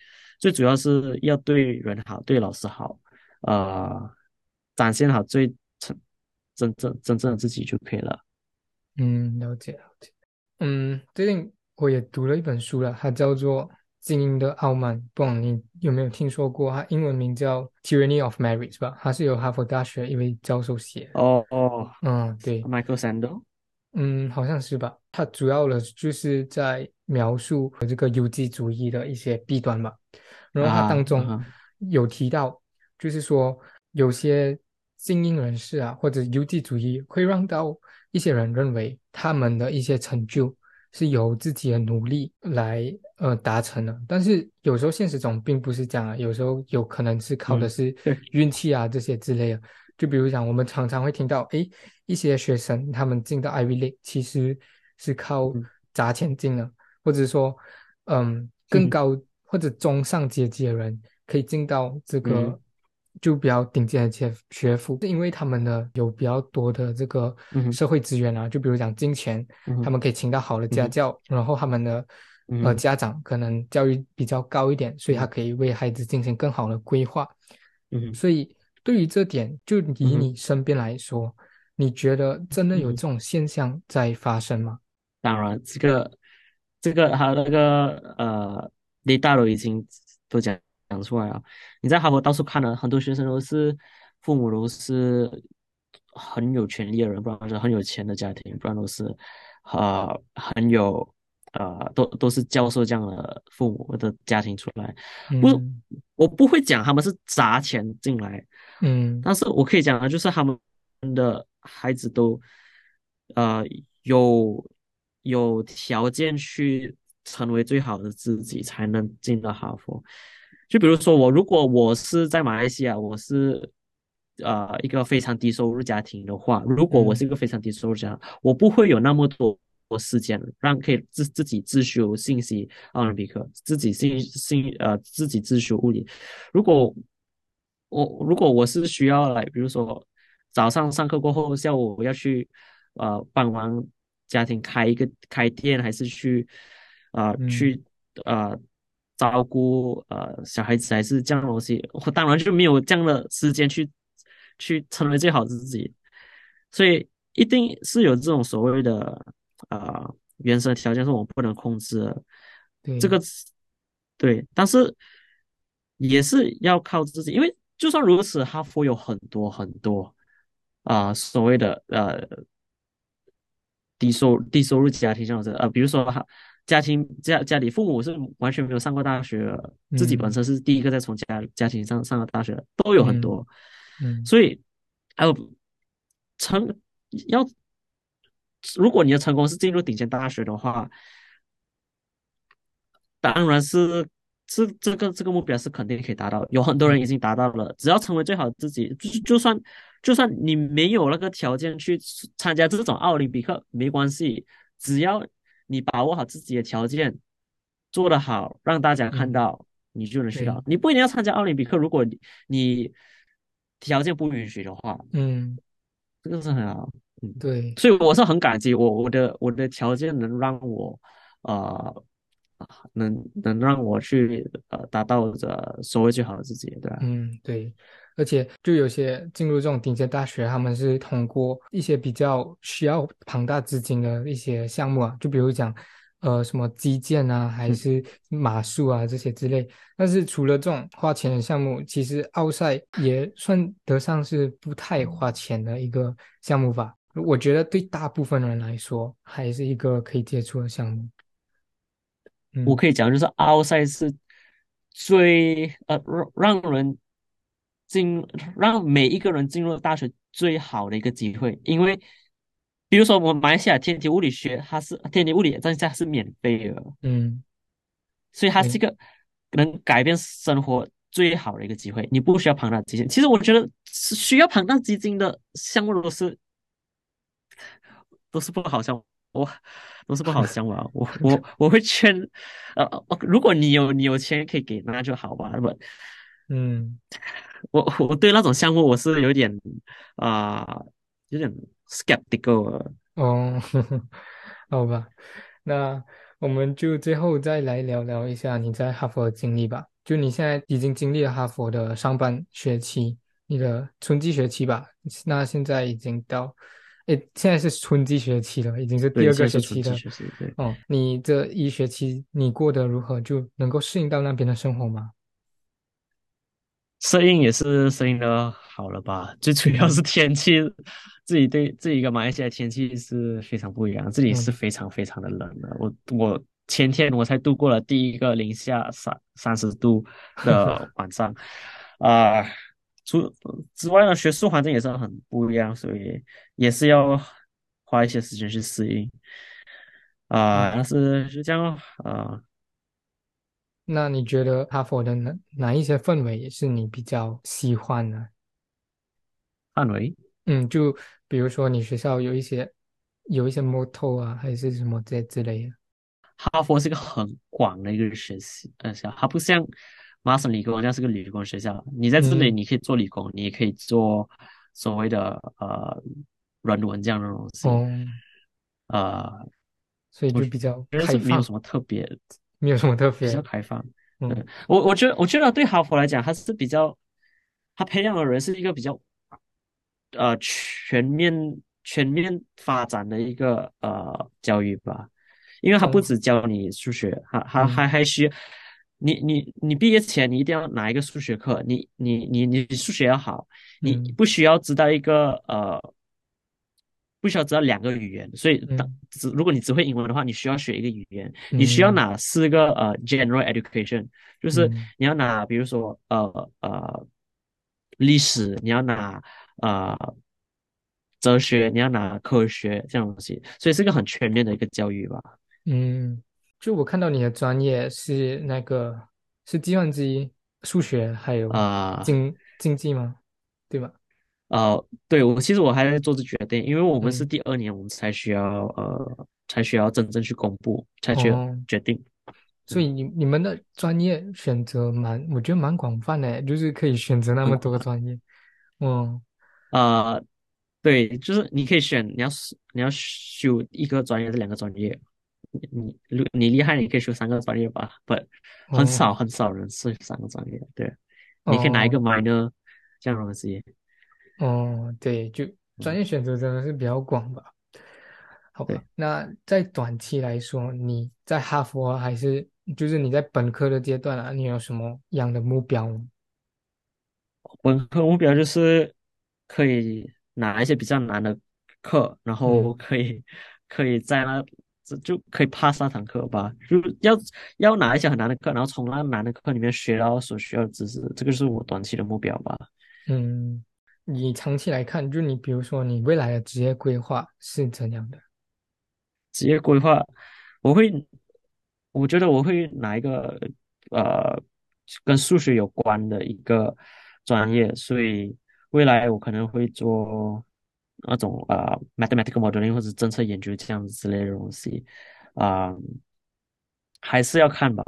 [SPEAKER 2] 最主要是要对人好，对老师好，呃，展现好最真真正真正的自己就可以了。
[SPEAKER 1] 嗯，了解了解。嗯，最近我也读了一本书了，它叫做《精英的傲慢》，不知道你有没有听说过？它英文名叫《Tyranny of Merit》吧？它是由哈佛大学一位教授写。
[SPEAKER 2] 哦哦，
[SPEAKER 1] 嗯，对
[SPEAKER 2] ，Michael Sandel。
[SPEAKER 1] 嗯，好像是吧。它主要的就是在描述这个游击主义的一些弊端吧。然后它当中有提到，就是说有些精英人士啊，或者游击主义会让到一些人认为他们的一些成就是由自己的努力来呃达成的。但是有时候现实中并不是这样啊，有时候有可能是靠的是运气啊这些之类的。就比如讲，我们常常会听到，哎，一些学生他们进到 Ivy League 其实是靠砸钱进的，或者说，嗯，更高或者中上阶级的人可以进到这个就比较顶尖的学学府，是因为他们的有比较多的这个社会资源啊，就比如讲金钱，他们可以请到好的家教，然后他们的呃家长可能教育比较高一点，所以他可以为孩子进行更好的规划，
[SPEAKER 2] 嗯，
[SPEAKER 1] 所以。对于这点，就以你身边来说，你觉得真的有这种现象在发生吗？
[SPEAKER 2] 当然，这个、这个还有那个呃，李大楼已经都讲讲出来啊。你在哈佛到处看了，很多学生都是父母都是很有权利的人，不然是很有钱的家庭，不然都是呃很有呃都都是教授这样的父母的家庭出来。不，我不会讲他们是砸钱进来。
[SPEAKER 1] 嗯，
[SPEAKER 2] 但是我可以讲的，就是他们的孩子都，呃，有有条件去成为最好的自己，才能进到哈佛。就比如说我，如果我是在马来西亚，我是呃一个非常低收入家庭的话，如果我是一个非常低收入家庭，我不会有那么多时间让可以自自己自修信息奥林匹克，自己信信呃自己自修物理。如果我如果我是需要来，比如说早上上课过后，下午我要去呃帮忙家庭开一个开店，还是去啊去呃照顾呃小孩子，还是这样东西，我当然就没有这样的时间去去成为最好的自己。所以一定是有这种所谓的啊原生条件是我不能控制的，这个对，但是也是要靠自己，因为。就算如此，哈佛有很多很多啊，所谓的呃低收低收入家庭这样子呃，比如说哈家庭家家里父母是完全没有上过大学，自己本身是第一个在从家家庭上上了大学，都有很多。
[SPEAKER 1] 嗯，
[SPEAKER 2] 所以还有成要，如果你的成功是进入顶尖大学的话，当然是。这这个这个目标是肯定可以达到，有很多人已经达到了。只要成为最好的自己，就就算就算你没有那个条件去参加这种奥林匹克，没关系，只要你把握好自己的条件，做得好，让大家看到，你就能去到。你不一定要参加奥林匹克，如果你你条件不允许的话，
[SPEAKER 1] 嗯，
[SPEAKER 2] 这个是很好，
[SPEAKER 1] 嗯，对。
[SPEAKER 2] 所以我是很感激我我的我的条件能让我呃。能能让我去呃达到着所谓最好的自己，对吧？
[SPEAKER 1] 嗯，对。而且就有些进入这种顶尖大学，他们是通过一些比较需要庞大资金的一些项目啊，就比如讲呃什么基建啊，还是马术啊这些之类。但是除了这种花钱的项目，其实奥赛也算得上是不太花钱的一个项目吧。我觉得对大部分人来说，还是一个可以接触的项目。
[SPEAKER 2] 我可以讲，就是奥赛是最呃让让人进 让每一个人进入大学最好的一个机会，因为比如说我们马来西亚天体物理学，它是天体物理在下是免费的，
[SPEAKER 1] 嗯，
[SPEAKER 2] 所以它是一个能改变生活最好的一个机会。你不需要庞大基金，其实我觉得是需要庞大基金的项目都是都是不好项目，我都是不好项目啊。我 我我会劝，呃，如果你有你有钱可以给那就好吧。不，
[SPEAKER 1] 嗯，
[SPEAKER 2] 我 我对那种项目我是有点啊、有点 skeptical 的。
[SPEAKER 1] 哦，好吧，那我们就最后再来聊聊一下你在哈佛的经历吧。就你现在已经经历了哈佛的上半学期，你的春季学期吧，那现在已经到，诶，现在是春季学期了，已经是第
[SPEAKER 2] 对，
[SPEAKER 1] 二个学期了。哦，你这一学期你过得如何？就能够适应到那边的生活吗？
[SPEAKER 2] 适应也是适应的好了吧？最主要
[SPEAKER 1] 嗯
[SPEAKER 2] 是天气，自己对自己跟马来西亚天气是非常不一样，这里是
[SPEAKER 1] 嗯
[SPEAKER 2] 非常非常的冷的。我我前天我才度过了第一个零下三三十度的 晚上，啊、除之外呢，学术环境也是很不一样，所以也是要花一些时间去适应啊、
[SPEAKER 1] 嗯，
[SPEAKER 2] 但是就这样咯啊、
[SPEAKER 1] 那你觉得哈佛的哪哪一些氛围也是你比较喜欢的？
[SPEAKER 2] 范围。
[SPEAKER 1] 嗯，就比如说你学校有一些有一些 motto 啊，还是什么这之类的。
[SPEAKER 2] 哈佛是个很广的一个学习呃校，它不像麻省理工这样是个理工学校。你在这里，
[SPEAKER 1] 嗯，
[SPEAKER 2] 你可以做理工，你也可以做所谓的呃软文这样的东西。
[SPEAKER 1] 哦，
[SPEAKER 2] 呃，
[SPEAKER 1] 所以就比较开放，
[SPEAKER 2] 没有什么特别，
[SPEAKER 1] 没有什么特
[SPEAKER 2] 比较
[SPEAKER 1] 别。
[SPEAKER 2] 开放。
[SPEAKER 1] 嗯
[SPEAKER 2] 对，我我觉得我觉得对哈佛来讲，它是比较，它培养的人是一个比较呃全面全面发展的一个呃教育吧，因为它不
[SPEAKER 1] 哦，
[SPEAKER 2] 只教你数学，它它
[SPEAKER 1] 嗯
[SPEAKER 2] 还还需你你你毕业前你一定要拿一个数学课，你你你你数学要好，你
[SPEAKER 1] 嗯
[SPEAKER 2] 不需要知道一个呃。不需要知道两个语言，所以当
[SPEAKER 1] 嗯。
[SPEAKER 2] 只如果你只会英文的话，你需要学一个语言，你需要
[SPEAKER 1] 嗯。
[SPEAKER 2] 拿四个呃 general education，就是
[SPEAKER 1] 嗯。
[SPEAKER 2] 你要拿，比如说呃呃历史，你要拿呃哲学，你要拿科学这样东西，所以是一个很全面的一个教育吧。
[SPEAKER 1] 嗯，就我看到你的专业是那个是计算机、数学还有
[SPEAKER 2] 啊、
[SPEAKER 1] 经经济吗？对吧？
[SPEAKER 2] 呃，对，我其实我还在做这决定，因为我们是
[SPEAKER 1] 嗯，
[SPEAKER 2] 第二年，我们才需要呃才需要真正去公布，才去
[SPEAKER 1] 哦，
[SPEAKER 2] 决定。
[SPEAKER 1] 所以你你们的专业选择蛮，我觉得蛮广泛的，就是可以选择那么多个专业。嗯，
[SPEAKER 2] 啊，对，就是你可以选，你要是你要修一个专业还是两个专业，你你如你厉害，你可以修三个专业吧，不，很少
[SPEAKER 1] 哦，
[SPEAKER 2] 很少人是三个专业，对，你可以拿一个
[SPEAKER 1] 哦
[SPEAKER 2] ，minor 这样的东西，
[SPEAKER 1] 哦，对，就专
[SPEAKER 2] 嗯，
[SPEAKER 1] 业选择真的是比较广吧。好吧，
[SPEAKER 2] 对，
[SPEAKER 1] 那在短期来说，你在哈佛还是就是你在本科的阶段啊，你有什么样的目标吗？
[SPEAKER 2] 本科目标就是可以拿一些比较难的课，然后
[SPEAKER 1] 嗯
[SPEAKER 2] 可以可以在那这就可以 pass 那堂课吧，就要要拿一些很难的课，然后从那难的课里面学到所需要的知识，这个是我短期的目标吧。
[SPEAKER 1] 嗯，你长期来看，就你比如说你未来的职业规划是怎样的？
[SPEAKER 2] 职业规划，我会，我觉得我会拿一个呃跟数学有关的一个专业，所以未来我可能会做那种呃 mathematical modeling 或者政策研究这样子之类的东西，啊、还是要看吧，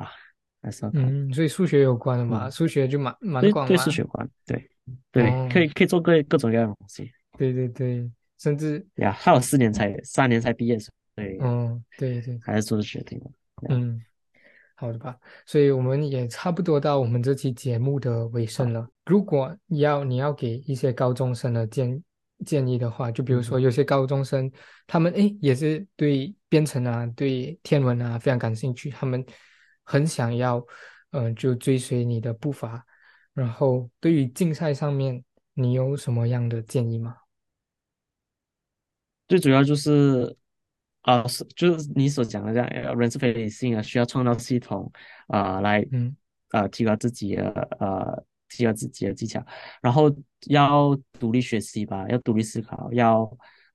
[SPEAKER 2] 还是要看，
[SPEAKER 1] 嗯，所以数学有关的嘛，
[SPEAKER 2] 嗯，
[SPEAKER 1] 数学就蛮蛮广
[SPEAKER 2] 对对，数。学有关，对对，可
[SPEAKER 1] 哦，
[SPEAKER 2] 以可以做各各种各样的东西，
[SPEAKER 1] 对对对，甚至，
[SPEAKER 2] 呀，还有四年才三年才毕业，所以
[SPEAKER 1] 嗯，对对，
[SPEAKER 2] 还是做的决定
[SPEAKER 1] 嗯。好的吧，所以我们也差不多到我们这期节目的尾声，了。如果你要你要给一些高中生的建建议的话，就比如说
[SPEAKER 2] 嗯。
[SPEAKER 1] 有些高中生，他们诶也是对编程啊、对天文啊非常感兴趣，他们很想要，嗯、就追随你的步伐。然后对于竞赛上面，你有什么样的建议吗？
[SPEAKER 2] 最主要就是啊、是就是你所讲的这样，呃人是非理性啊，需要创造系统啊、来
[SPEAKER 1] 嗯
[SPEAKER 2] 啊、提高自己的呃提高自己的技巧，然后要独立学习吧，要独立思考，要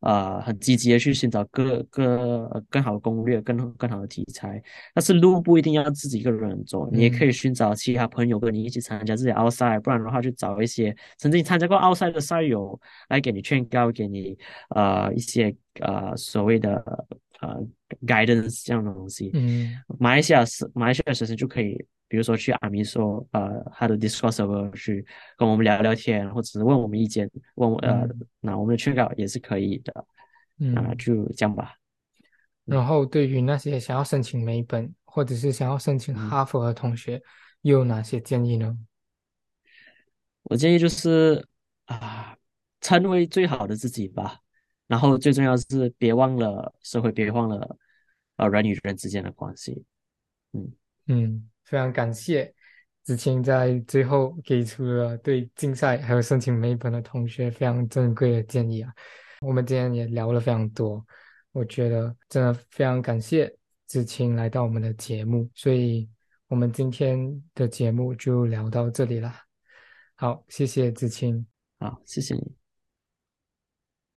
[SPEAKER 2] 呃很积极的去寻找各个更好的攻略、更更好的题材。但是路不一定要自己一个人走，你也可以寻找其他朋友跟你一起参加这些奥赛，不然的话就找一些曾经参加过奥赛的赛友来给你劝告，给你呃一些呃所谓的呃 guidance 这样的东西。
[SPEAKER 1] 嗯，
[SPEAKER 2] 马来西亚是马来西亚学生就可以。比如说去阿米说，呃，他的 Discord server 去跟我们聊聊天，或者是问我们意见，问我呃，那我们的劝告也是可以的，嗯那就这样吧。
[SPEAKER 1] 然后对于那些想要申请美本或者是想要申请哈佛的同学，又有哪些建议呢？
[SPEAKER 2] 我建议就是啊，成为最好的自己吧。然后最重要是别忘了社会，别忘了呃人与人之间的关系。
[SPEAKER 1] 嗯嗯。非常感谢子清在最后给出了对竞赛还有申请美本的同学非常珍贵的建议啊！我们今天也聊了非常多，我觉得真的非常感谢子清来到我们的节目，所以我们今天的节目就聊到这里了。好，谢谢子清，
[SPEAKER 2] 好，谢谢你。